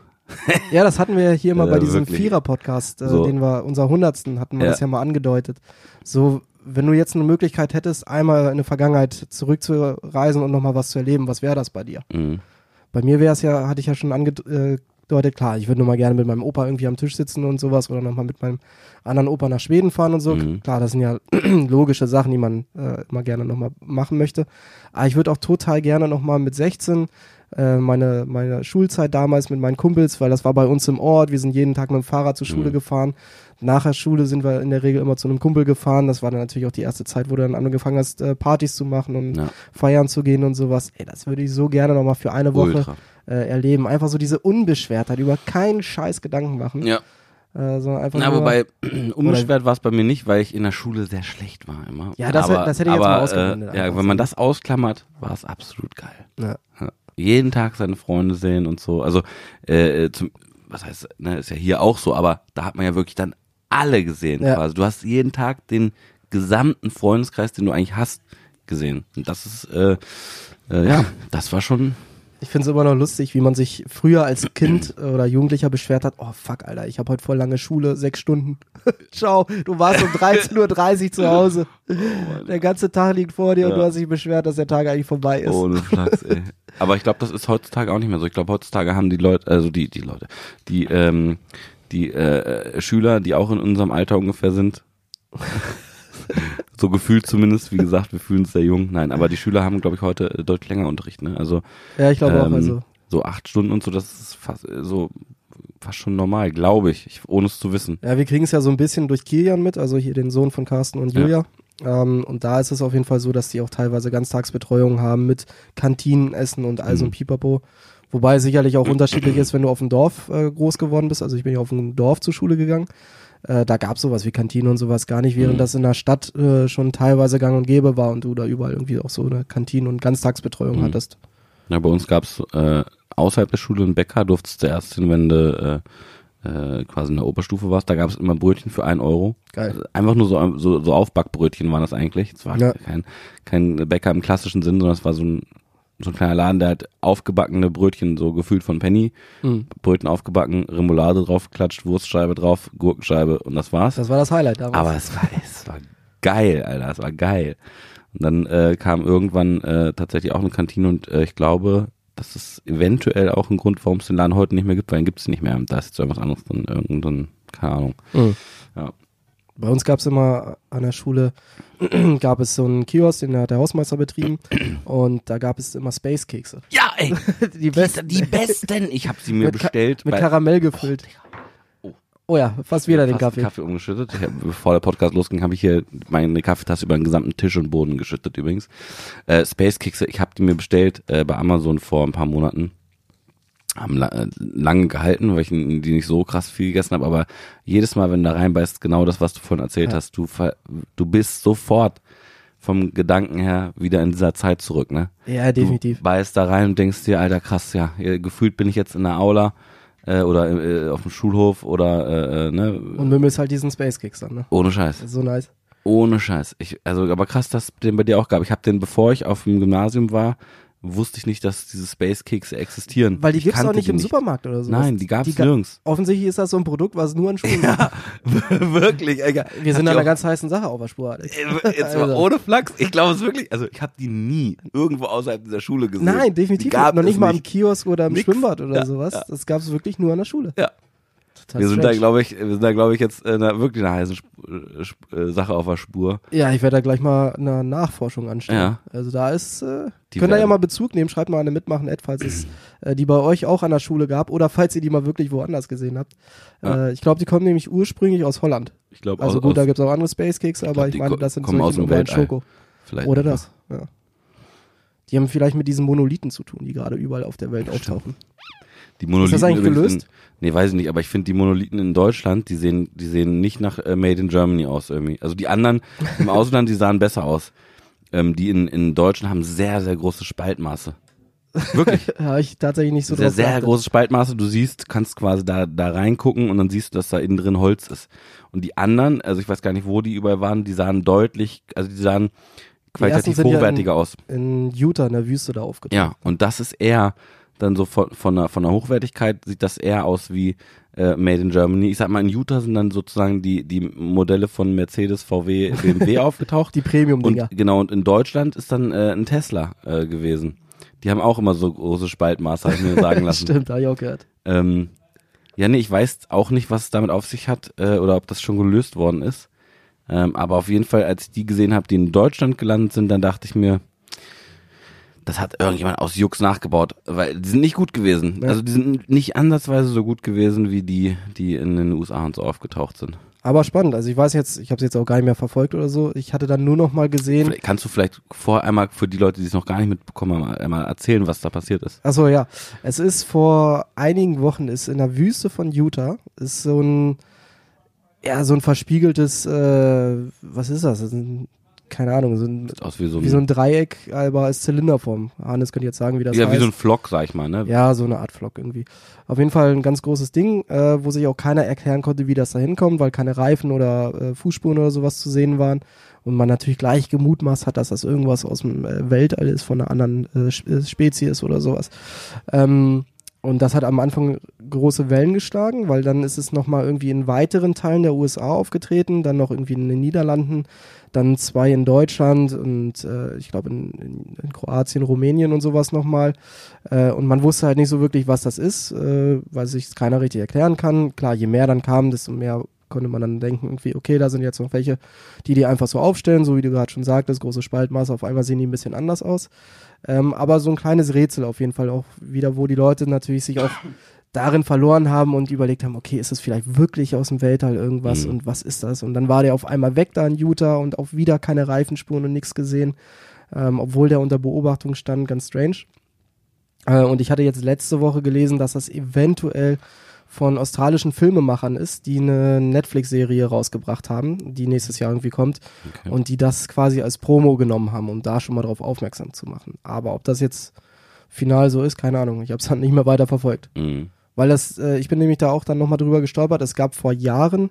Ja, das hatten wir ja hier mal Ja, bei diesem wirklich. Vierer-Podcast, äh, So. den wir, unser Hundertsten, hatten wir Ja. das ja mal angedeutet. So, wenn du jetzt eine Möglichkeit hättest, einmal in eine Vergangenheit zurückzureisen und nochmal was zu erleben, was wäre das bei dir? mh. Bei mir wäre es ja, hatte ich ja schon angedeutet, klar, ich würde nur mal gerne mit meinem Opa irgendwie am Tisch sitzen und sowas oder nochmal mit meinem anderen Opa nach Schweden fahren und so. Mhm. Klar, das sind ja logische Sachen, die man äh, immer gerne nochmal machen möchte. Aber ich würde auch total gerne nochmal mit 16 äh, meine, meine Schulzeit damals mit meinen Kumpels, weil das war bei uns im Ort. Wir sind jeden Tag mit dem Fahrrad zur Schule Mhm. gefahren. Nach der Schule sind wir in der Regel immer zu einem Kumpel gefahren. Das war dann natürlich auch die erste Zeit, wo du dann angefangen hast, äh, Partys zu machen und Ja. feiern zu gehen und sowas. Ey, das würde ich so gerne nochmal für eine Woche Ultra. äh, erleben. Einfach so diese Unbeschwertheit, über keinen Scheiß Gedanken machen. Ja. Sondern einfach Na, wobei, unbeschwert war es bei mir nicht, weil ich in der Schule sehr schlecht war immer. Ja, das- aber, das hätte ich jetzt aber, mal ausgeblendet, Äh, ja, wenn man das ausklammert, war es absolut geil. Ja. Ja. Jeden Tag seine Freunde sehen und so. Also, äh, zum, was heißt, ne, ist ja hier auch so, aber da hat man ja wirklich dann alle gesehen Ja. quasi. Du hast jeden Tag den gesamten Freundeskreis, den du eigentlich hast, gesehen. Und das ist, äh, äh, ja, das war schon, Ich finde es immer noch lustig, wie man sich früher als Kind oder Jugendlicher beschwert hat, oh fuck, Alter, ich habe heute voll lange Schule, sechs Stunden. Ciao, du warst um 13.30 Uhr zu Hause. Der ganze Tag liegt vor dir und Ja. du hast dich beschwert, dass der Tag eigentlich vorbei ist. Ohne Flachs, ey. Aber ich glaube, das ist heutzutage auch nicht mehr so. Ich glaube, heutzutage haben die Leute, also die, die Leute, die, ähm, die äh, Schüler, die auch in unserem Alter ungefähr sind, so gefühlt zumindest, wie gesagt, wir fühlen uns sehr jung. Nein, aber die Schüler haben, glaube ich, heute äh, deutlich länger Unterricht, ne? Also Ja, ich glaube auch, ähm, also. so acht Stunden und so, das ist fast äh, so fast schon normal, glaube ich, ich, ohne es zu wissen. Ja, wir kriegen es ja so ein bisschen durch Kilian mit, also hier den Sohn von Carsten und Ja. Julia. Ähm, und da ist es auf jeden Fall so, dass die auch teilweise Ganztagsbetreuung haben mit Kantinenessen und all so ein Mhm. Pipapo. Wobei es sicherlich auch unterschiedlich ist, wenn du auf dem Dorf äh, groß geworden bist. Also ich bin ja auf dem Dorf zur Schule gegangen. Äh, da gab es sowas wie Kantine und sowas gar nicht, während Mhm. das in der Stadt äh, schon teilweise gang und gäbe war und du da überall irgendwie auch so eine Kantine- und Ganztagsbetreuung Mhm. hattest. Ja, bei uns gab's äh, außerhalb der Schule einen Bäcker, durftest du erst hin, wenn du äh, äh, quasi in der Oberstufe warst. Da gab's immer Brötchen für einen Euro. Geil. Also Einfach nur so, so, so Aufbackbrötchen waren das eigentlich. Es war Ja. kein, kein Bäcker im klassischen Sinn, sondern es war so ein, so ein kleiner Laden, der hat aufgebackene Brötchen, so gefühlt von Penny. Mhm. Brötchen aufgebacken, Remoulade draufgeklatscht, Wurstscheibe drauf, Gurkenscheibe und das war's. Das war das Highlight damals. Aber es war, es war geil, Alter, es war geil. Und dann äh, kam irgendwann äh, tatsächlich auch eine Kantine und äh, ich glaube, das ist eventuell auch ein Grund, warum es den Laden heute nicht mehr gibt, weil den gibt es nicht mehr. Da ist jetzt irgendwas anderes drin, irgendein, keine Ahnung. Mhm. Ja. Bei uns gab es immer an der Schule, gab es so einen Kiosk, den hat der Hausmeister betrieben und da gab es immer Space-Kekse. Ja, ey, Die besten. die besten. Ich habe sie mir Mit Ka- bestellt. Mit bei- Karamell gefüllt. Oh. Oh ja, fast wieder den Kaffee. Kaffee umgeschüttet. Hab, bevor der Podcast losging, habe ich hier meine Kaffeetasse über den gesamten Tisch und Boden geschüttet übrigens. Äh, Space Kekse, ich habe die mir bestellt äh, bei Amazon vor ein paar Monaten. Haben äh, lange gehalten, weil ich die nicht so krass viel gegessen habe, aber jedes Mal, wenn du da reinbeißt, genau das, was du vorhin erzählt Ja. hast, du, du bist sofort vom Gedanken her wieder in dieser Zeit zurück, ne? Ja, definitiv. Du beißt da rein und denkst dir, Alter, krass, ja, gefühlt bin ich jetzt in der Aula äh, oder äh, auf dem Schulhof oder äh, äh, ne, Und Mimmels halt diesen Space-Keks dann, ne? ohne Scheiß. So nice. Ohne Scheiß. Ich, also, aber krass, dass es den bei dir auch gab. Ich habe den, bevor ich auf dem Gymnasium war, wusste ich nicht, dass diese Space Kekse existieren. Weil die Ich gibt's auch nicht im Supermarkt oder so. Nein, die gab's ga- nirgends. Offensichtlich ist das so ein Produkt, was nur an Schulen Ja, wirklich. Alter. Wir sind an einer ganz heißen Sache auf der Spur. Alex. auch- Jetzt mal Also. ohne Flachs. Ich glaube es wirklich. Also ich habe die nie irgendwo außerhalb dieser Schule gesehen. Nein, definitiv gab nicht. Noch es nicht mal im nicht. Kiosk oder im Nix. Schwimmbad oder Ja, sowas. ja. Das gab's wirklich nur an der Schule. Ja. Wir sind da, strange. glaube ich, wir sind da, glaube ich, jetzt äh, na, wirklich eine heiße Sp äh, Sache auf der Spur. Ja, ich werde da gleich mal eine Nachforschung anstellen. Ja. Also da ist, äh, Die könnt ihr ja mal Bezug nehmen, schreibt mal eine mitmachen Ad, falls es äh, die bei euch auch an der Schule gab oder falls ihr die mal wirklich woanders gesehen habt. Ja. Äh, ich glaube, die kommen nämlich ursprünglich aus Holland. Ich glaube, Also aus, gut, da aus, gibt's auch andere Space Kekse, aber glaub, ich meine, das sind kommen aus dem Weltall. Schoko. vielleicht Oder das, ja. Die haben vielleicht mit diesen Monolithen zu tun, die gerade überall auf der Welt auftauchen. Die Monolithen Ist das eigentlich gelöst? In, nee, weiß ich nicht, aber ich finde die Monolithen in Deutschland, die sehen, die sehen nicht nach äh, Made in Germany aus irgendwie. Also die anderen im Ausland, die sahen besser aus. Ähm, die in, in Deutschland haben sehr, sehr große Spaltmaße. Wirklich. Ja, ich tatsächlich nicht so sehr, drauf sehr große Spaltmaße. Du siehst, kannst quasi da, da reingucken und dann siehst du, dass da innen drin Holz ist. Und die anderen, also ich weiß gar nicht, wo die überall waren, die sahen deutlich, also die sahen qualitativ sind ja in- hochwertiger aus. In Utah, in der Wüste da aufgetaucht. Ja, und das ist eher dann so von, von, der, von der Hochwertigkeit sieht das eher aus wie äh, Made in Germany. Ich sag mal, in Utah sind dann sozusagen die, die Modelle von Mercedes, VW, BMW aufgetaucht. Die Premium-Dinger. Genau, und in Deutschland ist dann äh, ein Tesla äh, gewesen. Die haben auch immer so große Spaltmaße, habe ich mir sagen lassen. Stimmt, habe ich auch gehört. ähm, ja, nee, ich weiß auch nicht, was es damit auf sich hat äh, oder ob das schon gelöst worden ist. Ähm, aber auf jeden Fall, als ich die gesehen habe, die in Deutschland gelandet sind, dann dachte ich mir, das hat irgendjemand aus Jux nachgebaut, weil die sind nicht gut gewesen. Ja. Also die sind nicht ansatzweise so gut gewesen wie die, die in den USA und so aufgetaucht sind. Aber spannend. Also ich weiß jetzt, ich habe es jetzt auch gar nicht mehr verfolgt oder so. Ich hatte dann nur noch mal gesehen. Vielleicht kannst du vielleicht vorher einmal für die Leute, die es noch gar nicht mitbekommen haben, einmal erzählen, was da passiert ist. Achso, ja. Es ist vor einigen Wochen, ist in der Wüste von Utah, ist so ein, ja, so ein verspiegeltes, äh, was ist das? das ist ein, keine Ahnung, so ein, aus wie so ein, wie so ein Dreieck, aber als Zylinderform. Hannes könnte jetzt sagen, wie das ja, heißt. wie so ein Flock, sag ich mal, ne? Ja, so eine Art Vlog irgendwie. Auf jeden Fall ein ganz großes Ding, äh, wo sich auch keiner erklären konnte, wie das da hinkommt, weil keine Reifen oder äh, Fußspuren oder sowas zu sehen waren. Und man natürlich gleich gemutmaßt hat, dass das irgendwas aus dem äh, Weltall ist von einer anderen äh, äh, Spezies oder sowas. Ähm, und das hat am Anfang große Wellen geschlagen, weil dann ist es nochmal irgendwie in weiteren Teilen der USA aufgetreten, dann noch irgendwie in den Niederlanden, dann zwei in Deutschland und äh, ich glaube in, in, in Kroatien, Rumänien und sowas nochmal. Äh, und man wusste halt nicht so wirklich, was das ist, äh, weil sich keiner richtig erklären kann. Klar, je mehr dann kam, desto mehr konnte man dann denken, irgendwie, okay, da sind jetzt noch welche, die die einfach so aufstellen, so wie du gerade schon sagtest, große Spaltmaße, auf einmal sehen die ein bisschen anders aus. Ähm, aber so ein kleines Rätsel auf jeden Fall auch wieder, wo die Leute natürlich sich auch darin verloren haben und überlegt haben, okay, ist es vielleicht wirklich aus dem Weltall irgendwas Mhm. und was ist das? Und dann war der auf einmal weg da in Utah und auch wieder keine Reifenspuren und nichts gesehen, ähm, obwohl der unter Beobachtung stand, ganz strange. Äh, und ich hatte jetzt letzte Woche gelesen, dass das eventuell von australischen Filmemachern ist, die eine Netflix-Serie rausgebracht haben, die nächstes Jahr irgendwie kommt Okay. und die das quasi als Promo genommen haben, um da schon mal drauf aufmerksam zu machen. Aber ob das jetzt final so ist, keine Ahnung. Ich habe es dann nicht mehr weiter verfolgt. Mhm. Weil das, äh, ich bin nämlich da auch dann nochmal drüber gestolpert. Es gab vor Jahren,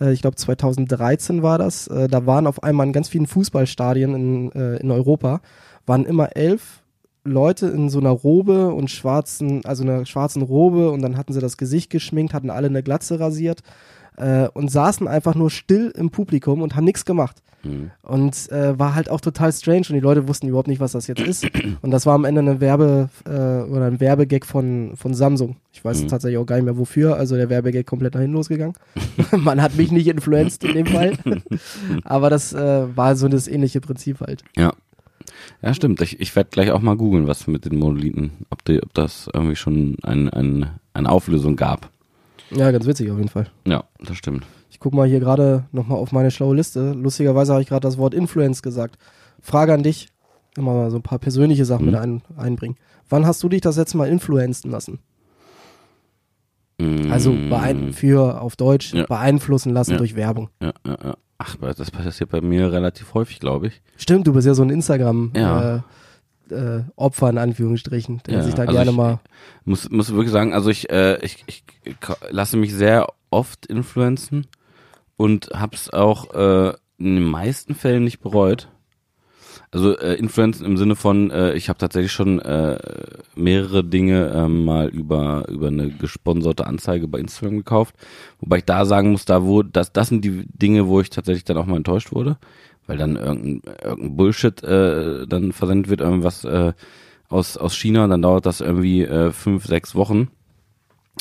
äh, ich glaube 2013 war das, äh, da waren auf einmal in ganz vielen Fußballstadien in, äh, in Europa, waren immer elf Leute in so einer Robe und schwarzen, also einer schwarzen Robe und dann hatten sie das Gesicht geschminkt, hatten alle eine Glatze rasiert äh, und saßen einfach nur still im Publikum und haben nichts gemacht. Mhm. Und äh, war halt auch total strange und die Leute wussten überhaupt nicht, was das jetzt ist. Und das war am Ende eine Werbe äh, oder ein Werbegag von, von Samsung. Ich weiß Mhm. tatsächlich auch gar nicht mehr wofür. Also der Werbegag komplett nach hinten losgegangen. Man hat mich nicht influenced in dem Fall. Aber das äh, war so das ähnliche Prinzip halt. Ja. Ja, stimmt. Ich, ich werde gleich auch mal googeln, was mit den Monolithen, ob, die, ob das irgendwie schon ein, ein, eine Auflösung gab. Ja, ganz witzig auf jeden Fall. Ja, das stimmt. Ich gucke mal hier gerade nochmal auf meine schlaue Liste. Lustigerweise habe ich gerade das Wort Influence gesagt. Frage an dich. Immer mal so ein paar persönliche Sachen Mhm. mit ein, einbringen. Wann hast du dich das letzte Mal influenzen lassen? Also Mm, für auf Deutsch Ja. beeinflussen lassen Ja. durch Werbung. Ja, ja, ja. Ach, das passiert bei mir relativ häufig, glaube ich. Stimmt, du bist ja so ein Instagram Ja. äh, äh, Opfer in Anführungsstrichen, der Ja, sich da also gerne ich- mal. Muss, muss wirklich sagen, also ich, äh, ich, ich ka- lasse mich sehr oft influenzen und hab's auch äh, in den meisten Fällen nicht bereut. Also äh, Influenzen im Sinne von, äh, ich habe tatsächlich schon äh, mehrere Dinge ähm, mal über über eine gesponserte Anzeige bei Instagram gekauft, wobei ich da sagen muss, da wo das das sind die Dinge, wo ich tatsächlich dann auch mal enttäuscht wurde, weil dann irgendein, irgendein Bullshit äh, dann versendet wird, irgendwas äh, aus aus China, dann dauert das irgendwie äh, fünf sechs Wochen.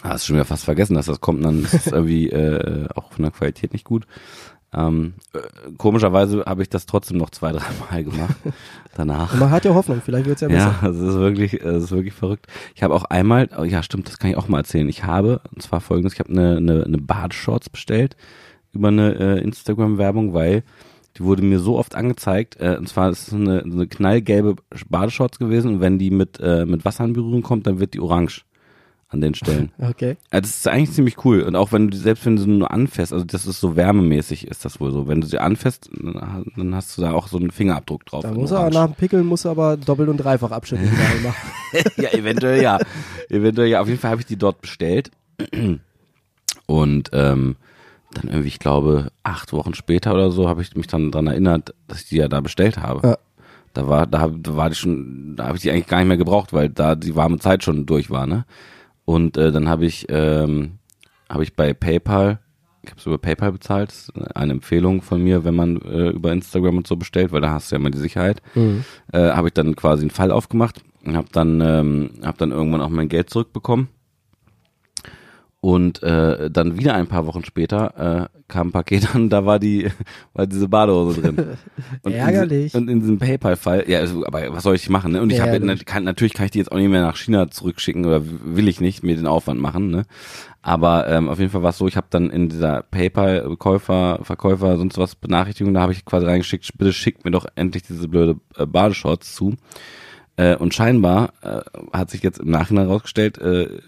Ah, hast schon wieder fast vergessen, dass das kommt, dann ist es irgendwie äh, auch von der Qualität nicht gut. Ähm, äh, komischerweise habe ich das trotzdem noch zwei, drei Mal gemacht danach. Man hat ja Hoffnung, vielleicht wird's ja besser. Ja, es ist wirklich, es ist wirklich verrückt. Ich habe auch einmal, oh ja stimmt, das kann ich auch mal erzählen. Ich habe, und zwar folgendes, ich habe eine, eine, eine Badeshorts bestellt über eine äh, Instagram-Werbung, weil die wurde mir so oft angezeigt, äh, und zwar ist es eine, eine knallgelbe Badeshorts gewesen und wenn die mit, äh, mit Wasser in Berührung kommt, dann wird die orange an den Stellen. Okay. Ja, das ist eigentlich ziemlich cool. Und auch wenn du, selbst wenn du sie nur anfasst, also das ist so wärmemäßig, ist das wohl so. Wenn du sie anfasst, dann hast du da auch so einen Fingerabdruck drauf. Da muss er nach dem Pickeln muss er aber doppelt und dreifach abschütteln. ja, eventuell ja. eventuell ja. Auf jeden Fall habe ich die dort bestellt. Und ähm, dann irgendwie, ich glaube, acht Wochen später oder so, habe ich mich dann dran erinnert, dass ich die ja da bestellt habe. Ja. Da war, da, da war die schon, da habe ich die eigentlich gar nicht mehr gebraucht, weil da die warme Zeit schon durch war, ne? Und äh, dann habe ich, ähm, habe ich bei PayPal, ich habe es über PayPal bezahlt, das ist eine Empfehlung von mir, wenn man äh, über Instagram und so bestellt, weil da hast du ja immer die Sicherheit. Mhm. äh, habe ich dann quasi einen Fall aufgemacht und habe dann ähm, habe dann irgendwann auch mein Geld zurückbekommen und äh, dann wieder ein paar Wochen später äh, kam ein Paket an, da war die war diese Badehose drin. Und Ärgerlich. In, und in diesem PayPal-Fall, ja, also, aber was soll ich machen? Ne? Und ich habe natürlich. kann, natürlich kann ich die jetzt auch nicht mehr nach China zurückschicken oder will ich nicht mir den Aufwand machen. Ne? Aber ähm, auf jeden Fall war es so, ich habe dann in dieser PayPal-Käufer, Verkäufer, sonst was Benachrichtigung, da habe ich quasi reingeschickt, bitte schickt mir doch endlich diese blöde äh, Badeshorts zu. Äh, und scheinbar äh, hat sich jetzt im Nachhinein rausgestellt, äh,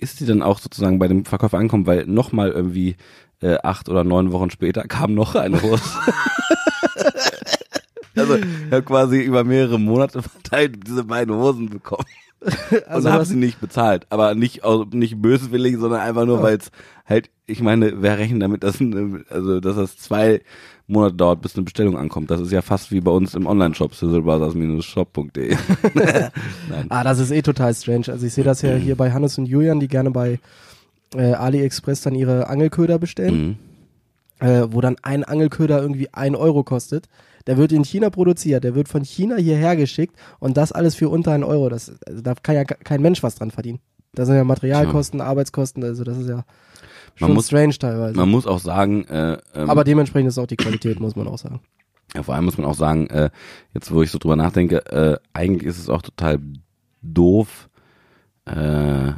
ist die dann auch sozusagen bei dem Verkäufer angekommen, weil nochmal irgendwie äh, acht oder neun Wochen später kam noch eine Hose. also ich habe quasi über mehrere Monate verteilt diese beiden Hosen bekommen. Also und habe was- sie nicht bezahlt. Aber nicht, nicht böswillig, sondern einfach nur, Ja. weil es halt, ich meine, wer rechnet damit, dass, also, dass das zwei Monate dauert, bis eine Bestellung ankommt. Das ist ja fast wie bei uns im Online-Shop, sizzlebrothers-shop.de. Ah, das ist eh total strange. Also ich sehe das ja hier bei Hannes und Julian, die gerne bei äh, AliExpress dann ihre Angelköder bestellen, Mhm. äh, wo dann ein Angelköder irgendwie ein Euro kostet. Der wird in China produziert, der wird von China hierher geschickt und das alles für unter einen Euro. Das, also da kann ja ke- kein Mensch was dran verdienen. Da sind ja Materialkosten, Arbeitskosten, also das ist ja schon muss- strange teilweise. Man muss auch sagen, äh, ähm, Aber dementsprechend ist auch die Qualität, muss man auch sagen. Ja, vor allem muss man auch sagen, äh, jetzt wo ich so drüber nachdenke, äh, eigentlich ist es auch total doof, äh,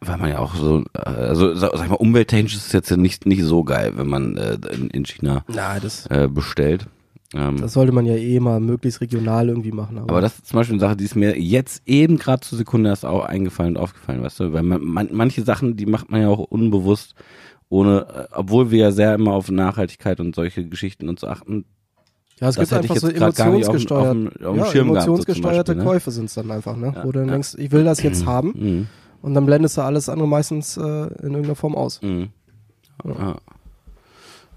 weil man ja auch so, äh, also sag, sag ich mal, umwelttechnisch ist es jetzt ja nicht, nicht so geil, wenn man äh, in, in China Na, das, äh, bestellt. Ähm, das sollte man ja eh mal möglichst regional irgendwie machen. Aber, aber das ist zum Beispiel eine Sache, die ist mir jetzt eben gerade zur Sekunde erst auch eingefallen und aufgefallen, weißt du, weil man, man, manche Sachen, die macht man ja auch unbewusst, ohne, äh, obwohl wir ja sehr immer auf Nachhaltigkeit und solche Geschichten und so achten, ja, es das gibt einfach so nicht auf auf emotionsgesteuert. auf ja, Schirm gehabt, so emotionsgesteuerte Beispiel, ne? Käufe sind es dann einfach, ne? Ja, Wo du dann ja. denkst, ich will das jetzt haben mhm. und dann blendest du alles andere meistens äh, in irgendeiner Form aus. Mhm. Ja.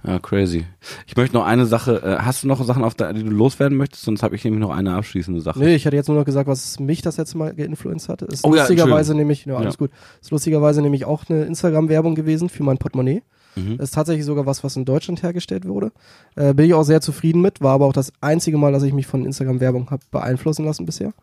Ja, crazy. Ich möchte noch eine Sache, äh, hast du noch Sachen, auf der, die du loswerden möchtest? Sonst habe ich nämlich noch eine abschließende Sache. Nee, ich hatte jetzt nur noch gesagt, was mich das letzte Mal geinfluenced hatte. Ist Oh ja, lustigerweise nämlich, ja, alles Ja. gut. Ist lustigerweise nämlich auch eine Instagram-Werbung gewesen für mein Portemonnaie. Mhm. Ist tatsächlich sogar was, was in Deutschland hergestellt wurde. Äh, bin ich auch sehr zufrieden mit, war aber auch das einzige Mal, dass ich mich von Instagram-Werbung habe beeinflussen lassen bisher.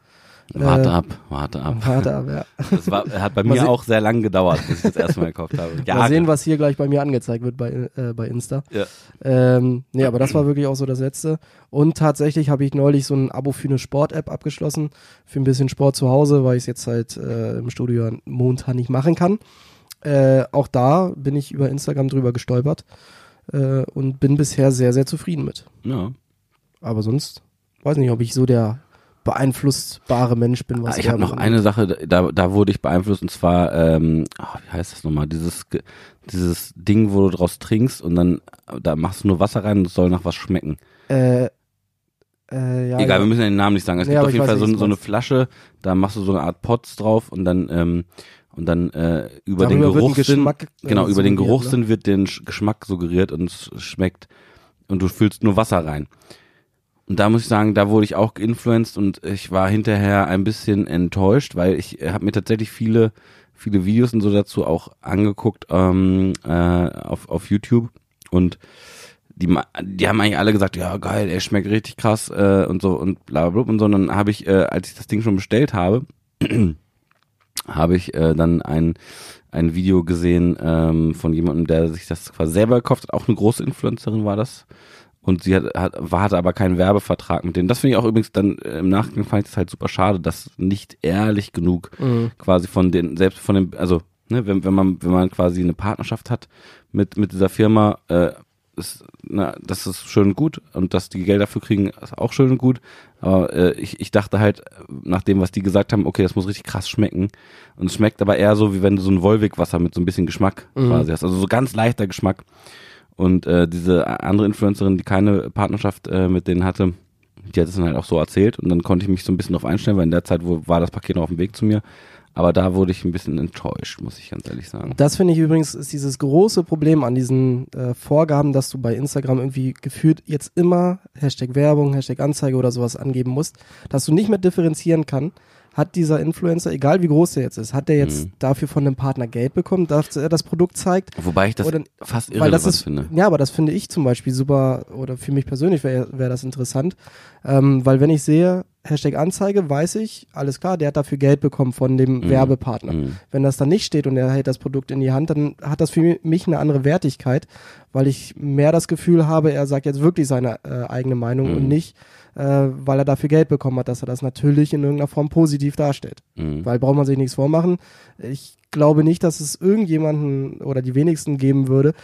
Warte Äh, ab, warte ab. Warte ab, ja. Das war, hat bei mir auch sehr lang gedauert, bis ich das erste Mal gekauft habe. Ja, Mal sehen, was hier gleich bei mir angezeigt wird bei, äh, bei Insta. Ja. Ähm, nee, aber das war wirklich auch so das Letzte. Und tatsächlich habe ich neulich so ein Abo für eine Sport-App abgeschlossen, für ein bisschen Sport zu Hause, weil ich es jetzt halt äh, im Studio momentan nicht machen kann. Äh, auch da bin ich über Instagram drüber gestolpert äh, und bin bisher sehr, sehr zufrieden mit. ja. Aber sonst weiß nicht, ob ich so der beeinflussbare Mensch bin. Was Ah, ich habe noch eine Sache, da, da wurde ich beeinflusst und zwar, ähm, ach, wie heißt das nochmal, dieses, dieses Ding, wo du draus trinkst und dann, da machst du nur Wasser rein und es soll nach was schmecken. Äh, äh, ja, Egal, ja. wir müssen ja den Namen nicht sagen. Es Nee, gibt auf jeden weiß, Fall so, so eine. Flasche, da machst du so eine Art Pots drauf und dann, ähm, und dann äh, über den Darüber ein Geruchssinn, äh, genau, über den suggeriert, ne? Geruchssinn wird den Sch- Geschmack suggeriert und es schmeckt und du füllst nur Wasser rein. Und da muss ich sagen, da wurde ich auch geinfluenced und ich war hinterher ein bisschen enttäuscht, weil ich habe mir tatsächlich viele, viele Videos und so dazu auch angeguckt ähm, äh, auf, auf YouTube und die, die haben eigentlich alle gesagt, ja geil, er schmeckt richtig krass äh, und so und bla bla bla und so. Und dann habe ich, äh, als ich das Ding schon bestellt habe, habe ich äh, dann ein, ein Video gesehen ähm, von jemandem, der sich das quasi selber gekauft hat. Auch eine große Influencerin war das. Und sie hat, hat, hatte aber keinen Werbevertrag mit denen. Das finde ich auch übrigens dann äh, im Nachgang fand ich das halt super schade, dass nicht ehrlich genug Mhm. quasi von den, selbst von dem, also ne, wenn, wenn man, wenn man quasi eine Partnerschaft hat mit, mit dieser Firma, äh, ist, na, das ist schön und gut und dass die Geld dafür kriegen, ist auch schön und gut. Aber äh, ich, ich dachte halt, nach dem, was die gesagt haben, okay, das muss richtig krass schmecken. Und es schmeckt aber eher so, wie wenn du so ein Wolwig-Wasser mit so ein bisschen Geschmack Mhm. quasi hast. Also so ganz leichter Geschmack. Und äh, diese andere Influencerin, die keine Partnerschaft äh, mit denen hatte, die hat es dann halt auch so erzählt und dann konnte ich mich so ein bisschen darauf einstellen, weil in der Zeit wo, war das Paket noch auf dem Weg zu mir. Aber da wurde ich ein bisschen enttäuscht, muss ich ganz ehrlich sagen. Das finde ich übrigens ist dieses große Problem an diesen äh, Vorgaben, dass du bei Instagram irgendwie gefühlt jetzt immer Hashtag Werbung, Hashtag Anzeige oder sowas angeben musst, dass du nicht mehr differenzieren kann. Hat dieser Influencer, egal wie groß der jetzt ist, hat der jetzt Mhm. dafür von dem Partner Geld bekommen, dass er das Produkt zeigt? Wobei ich das Oder- fast irrelevant das ist, finde. ja, aber das finde ich zum Beispiel super, oder für mich persönlich wäre wär das interessant, ähm, weil wenn ich sehe, Hashtag Anzeige, weiß ich, alles klar, der hat dafür Geld bekommen von dem Mhm. Werbepartner. Mhm. Wenn das dann nicht steht und er hält das Produkt in die Hand, dann hat das für mich eine andere Wertigkeit, weil ich mehr das Gefühl habe, er sagt jetzt wirklich seine äh, eigene Meinung Mhm. und nicht, äh, weil er dafür Geld bekommen hat, dass er das natürlich in irgendeiner Form positiv darstellt. Mhm. Weil braucht man sich nichts vormachen. Ich glaube nicht, dass es irgendjemanden oder die wenigsten geben würde,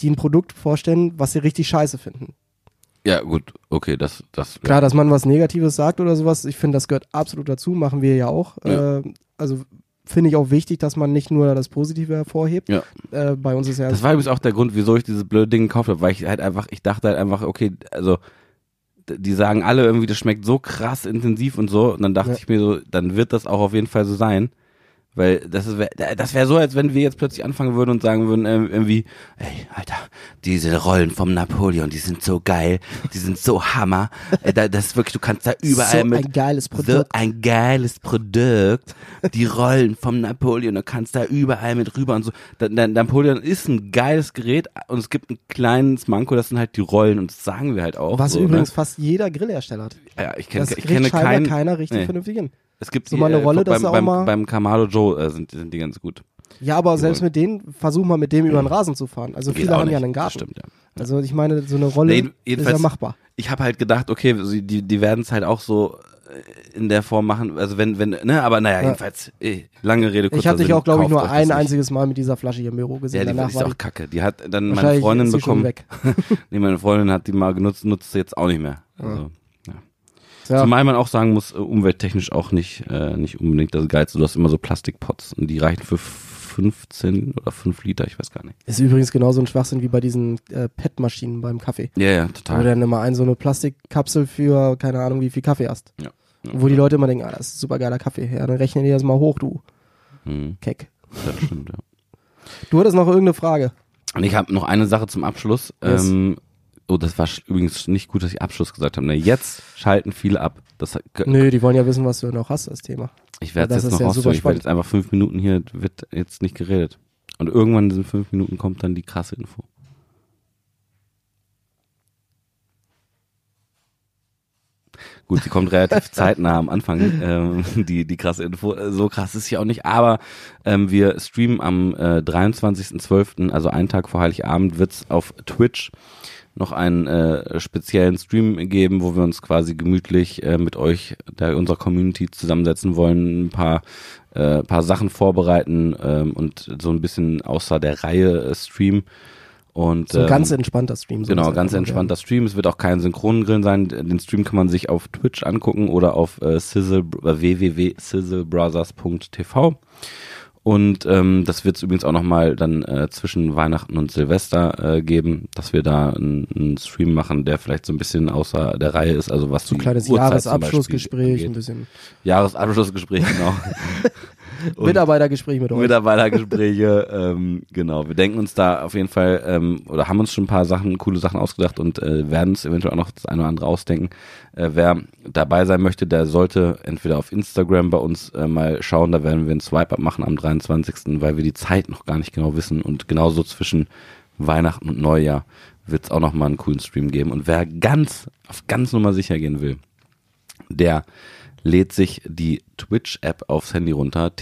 die ein Produkt vorstellen, was sie richtig scheiße finden. Ja, gut, okay, das, das. Klar, dass man was Negatives sagt oder sowas, ich finde, das gehört absolut dazu, machen wir ja auch. Ja. Äh, also finde ich auch wichtig, dass man nicht nur das Positive hervorhebt. Ja. Äh, bei uns ist ja Das war übrigens auch der Grund, wieso ich dieses blöde Ding gekauft habe, weil ich halt einfach, ich dachte halt einfach, okay, also die sagen alle irgendwie, das schmeckt so krass intensiv und so. Und dann dachte Ja. ich mir so, dann wird das auch auf jeden Fall so sein. Weil das ist, das wäre so, als wenn wir jetzt plötzlich anfangen würden und sagen würden, ähm, irgendwie, ey, Alter, diese Rollen vom Napoleon, die sind so geil, die sind so Hammer. Äh, da- Das ist wirklich, du kannst da überall so mit ein geiles so Produkt. ein geiles Produkt. Die Rollen vom Napoleon, du kannst da überall mit rüber und so. Napoleon ist ein geiles Gerät und es gibt ein kleines Manko, das sind halt die Rollen und das sagen wir halt auch. was so, übrigens Ne? fast jeder Grillhersteller hat. Ja, ich, kenn, Das ich kenne keinen. keiner richtig nee. vernünftig hin. Es gibt So die, mal eine äh, Rolle, dass beim, beim, mal- beim Kamado Joe äh, sind, sind die ganz gut. Ja, aber Die selbst wollen- mit denen, versuch mal mit dem über den Rasen zu fahren. Also Geht viele haben ja nicht. einen Das Garten. stimmt, ja. Also ich meine, so eine Rolle Nee, ist ja machbar. ich habe halt gedacht, okay, die, die werden es halt auch so äh, in der Form machen, also wenn, wenn, ne, aber naja, Ja. jedenfalls, eh, lange Rede, kurzer Ich habe dich auch, glaube ich, nur das ein einziges Mal mit dieser Flasche hier im Büro gesehen. Ja, die Danach ist war auch kacke. Die hat dann meine Freundin bekommen. weg. nee, meine Freundin hat die mal genutzt, nutzt sie jetzt auch nicht mehr. Also, ja. Ja. Zumal man auch sagen muss, äh, umwelttechnisch auch nicht, äh, nicht unbedingt das Geilste. Du hast immer so Plastikpots und die reichen für 15 oder 5 Liter, ich weiß gar nicht. Ist übrigens genauso ein Schwachsinn wie bei diesen äh, PET-Maschinen beim Kaffee. Ja, ja, Wo du total. dann immer ein so eine Plastikkapsel für, keine Ahnung, wie viel Kaffee hast. Ja. Ja. Wo die Leute immer denken, ah, das ist super geiler Kaffee. Ja, dann rechnen die das mal hoch, du Hm, Keck. das stimmt, ja. Du hattest noch irgendeine Frage. Und ich habe noch eine Sache zum Abschluss. Yes. Ähm, oh, das war übrigens nicht gut, dass ich Abschluss gesagt habe. Na, jetzt schalten viele ab. Das, Nö, die wollen ja wissen, was du noch hast als Thema. ich werde das es jetzt noch ja rausholen. Ich werde jetzt einfach fünf Minuten hier, wird jetzt nicht geredet. Und irgendwann in diesen fünf Minuten kommt dann die krasse Info. Gut, die kommt relativ zeitnah am Anfang, ähm, die, die krasse Info. So krass ist sie auch nicht, aber ähm, wir streamen am äh, 23.12., also einen Tag vor Heiligabend, wird's auf Twitch noch einen äh, speziellen Stream geben, wo wir uns quasi gemütlich äh, mit euch, der unserer Community zusammensetzen wollen, ein paar äh, paar Sachen vorbereiten ähm, und so ein bisschen außer der Reihe äh, streamen. Und, So ein ähm, ganz entspannter Stream. soll Genau, ganz entspannter Stream. Es wird auch kein Synchronengrillen sein. Den Stream kann man sich auf Twitch angucken oder auf äh, Sizzle, äh, www.sizzlebrothers.tv. Und ähm, das wird es übrigens auch nochmal dann äh, zwischen Weihnachten und Silvester äh, geben, dass wir da einen, Stream machen, der vielleicht so ein bisschen außer der Reihe ist, also was So ein kleines Uhrzeit Jahresabschlussgespräch, ein bisschen Jahresabschlussgespräch, genau. Und- Mitarbeitergespräch mit euch. Mitarbeitergespräche, ähm, genau. Wir denken uns da auf jeden Fall ähm, oder haben uns schon ein paar Sachen, coole Sachen ausgedacht und äh, werden uns eventuell auch noch das eine oder andere ausdenken. Äh, wer dabei sein möchte, der sollte entweder auf Instagram bei uns äh, mal schauen, da werden wir einen Swipe-Up machen am 23., weil wir die Zeit noch gar nicht genau wissen und genauso zwischen Weihnachten und Neujahr wird es auch noch mal einen coolen Stream geben. Und wer ganz, auf ganz Nummer sicher gehen will, der lädt sich die Twitch-App aufs Handy runter.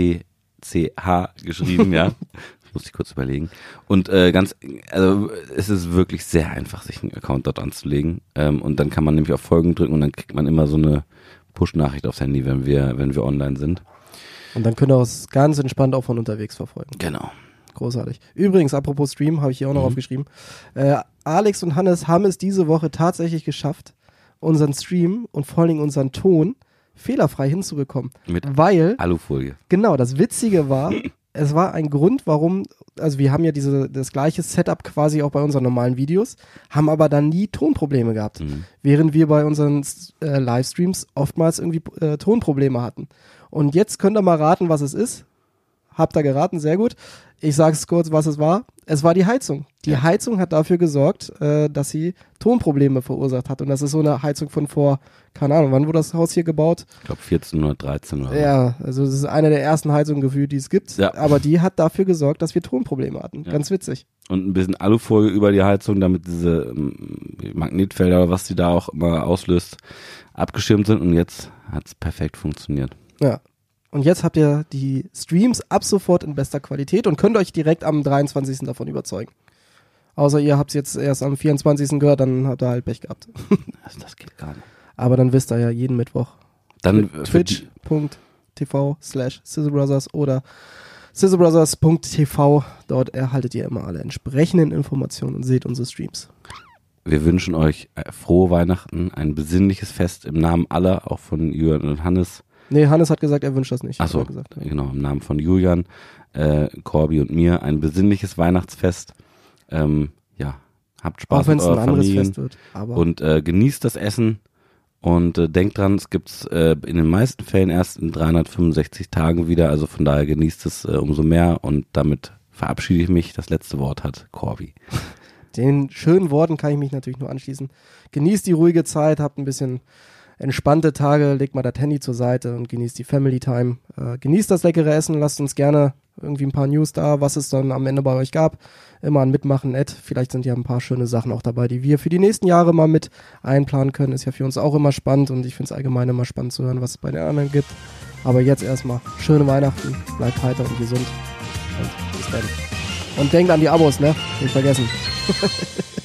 T-W-I-T-C-H geschrieben, ja. Das muss ich kurz überlegen. Und äh, ganz, also es ist wirklich sehr einfach, sich einen Account dort anzulegen. Ähm, und dann kann man nämlich auf Folgen drücken und dann kriegt man immer so eine Push-Nachricht aufs Handy, wenn wir, wenn wir online sind. Und dann könnt ihr es ganz entspannt auch von unterwegs verfolgen. Genau. Großartig. Übrigens, apropos Stream, habe ich hier auch noch Mhm. aufgeschrieben. Äh, Alex und Hannes haben es diese Woche tatsächlich geschafft, unseren Stream und vor allen Dingen unseren Ton fehlerfrei hinzubekommen. Mit Weil, Alufolie. genau, das Witzige war, es war ein Grund, warum, also wir haben ja diese, das gleiche Setup quasi auch bei unseren normalen Videos, haben aber dann nie Tonprobleme gehabt. Mhm. Während wir bei unseren äh, Livestreams oftmals irgendwie äh, Tonprobleme hatten. Und jetzt könnt ihr mal raten, was es ist. Habt ihr geraten, sehr gut. Ich sage es kurz, was es war. Es war die Heizung. Die Ja. Heizung hat dafür gesorgt, äh, dass sie Tonprobleme verursacht hat. Und das ist so eine Heizung von vor, keine Ahnung, wann wurde das Haus hier gebaut? Ich glaube 14 oder 13 oder so. Ja, also das ist eine der ersten Heizungen gefühlt, die es gibt. Ja. Aber die hat dafür gesorgt, dass wir Tonprobleme hatten. Ja. Ganz witzig. und ein bisschen Alufolie über die Heizung, damit diese ähm, Magnetfelder oder was die da auch immer auslöst, abgeschirmt sind und jetzt hat's perfekt funktioniert. Ja. Und jetzt habt ihr die Streams ab sofort in bester Qualität und könnt euch direkt am 23. davon überzeugen. Außer ihr habt es jetzt erst am 24. gehört, dann habt ihr halt Pech gehabt. Das, das geht gar nicht. Aber dann wisst ihr ja jeden Mittwoch. Dann Twitch.tv slash Sizzlebrothers oder sizzlebrothers.tv. Dort erhaltet ihr immer alle entsprechenden Informationen und seht unsere Streams. wir wünschen euch äh, frohe Weihnachten, ein besinnliches Fest im Namen aller, auch von Julian und Hannes. Nee, Hannes hat gesagt, er wünscht das nicht. Ach hat so, er gesagt. genau, im Namen von Julian, äh, Corby und mir ein besinnliches Weihnachtsfest. Ähm, ja, habt Spaß Auch wenn mit es ein eurer anderes Familien Fest wird. Aber und äh, genießt das Essen und äh, denkt dran, es gibt's äh, in den meisten Fällen erst in 365 Tagen wieder, also von daher genießt es äh, umso mehr und damit verabschiede ich mich. Das letzte Wort hat Corby. Den schönen Worten kann ich mich natürlich nur anschließen. Genießt die ruhige Zeit, habt ein bisschen entspannte Tage, legt mal das Handy zur Seite und genießt die Family Time. Äh, genießt das leckere Essen, lasst uns gerne irgendwie ein paar News da, was es dann am Ende bei euch gab. Immer ein Mitmachen, Ed. Vielleicht sind ja ein paar schöne Sachen auch dabei, die wir für die nächsten Jahre mal mit einplanen können. Ist ja für uns auch immer spannend und ich finde es allgemein immer spannend zu hören, was es bei den anderen gibt. Aber jetzt erstmal schöne Weihnachten, bleibt heiter und gesund und bis dann. Und denkt an die Abos, ne? Nicht vergessen.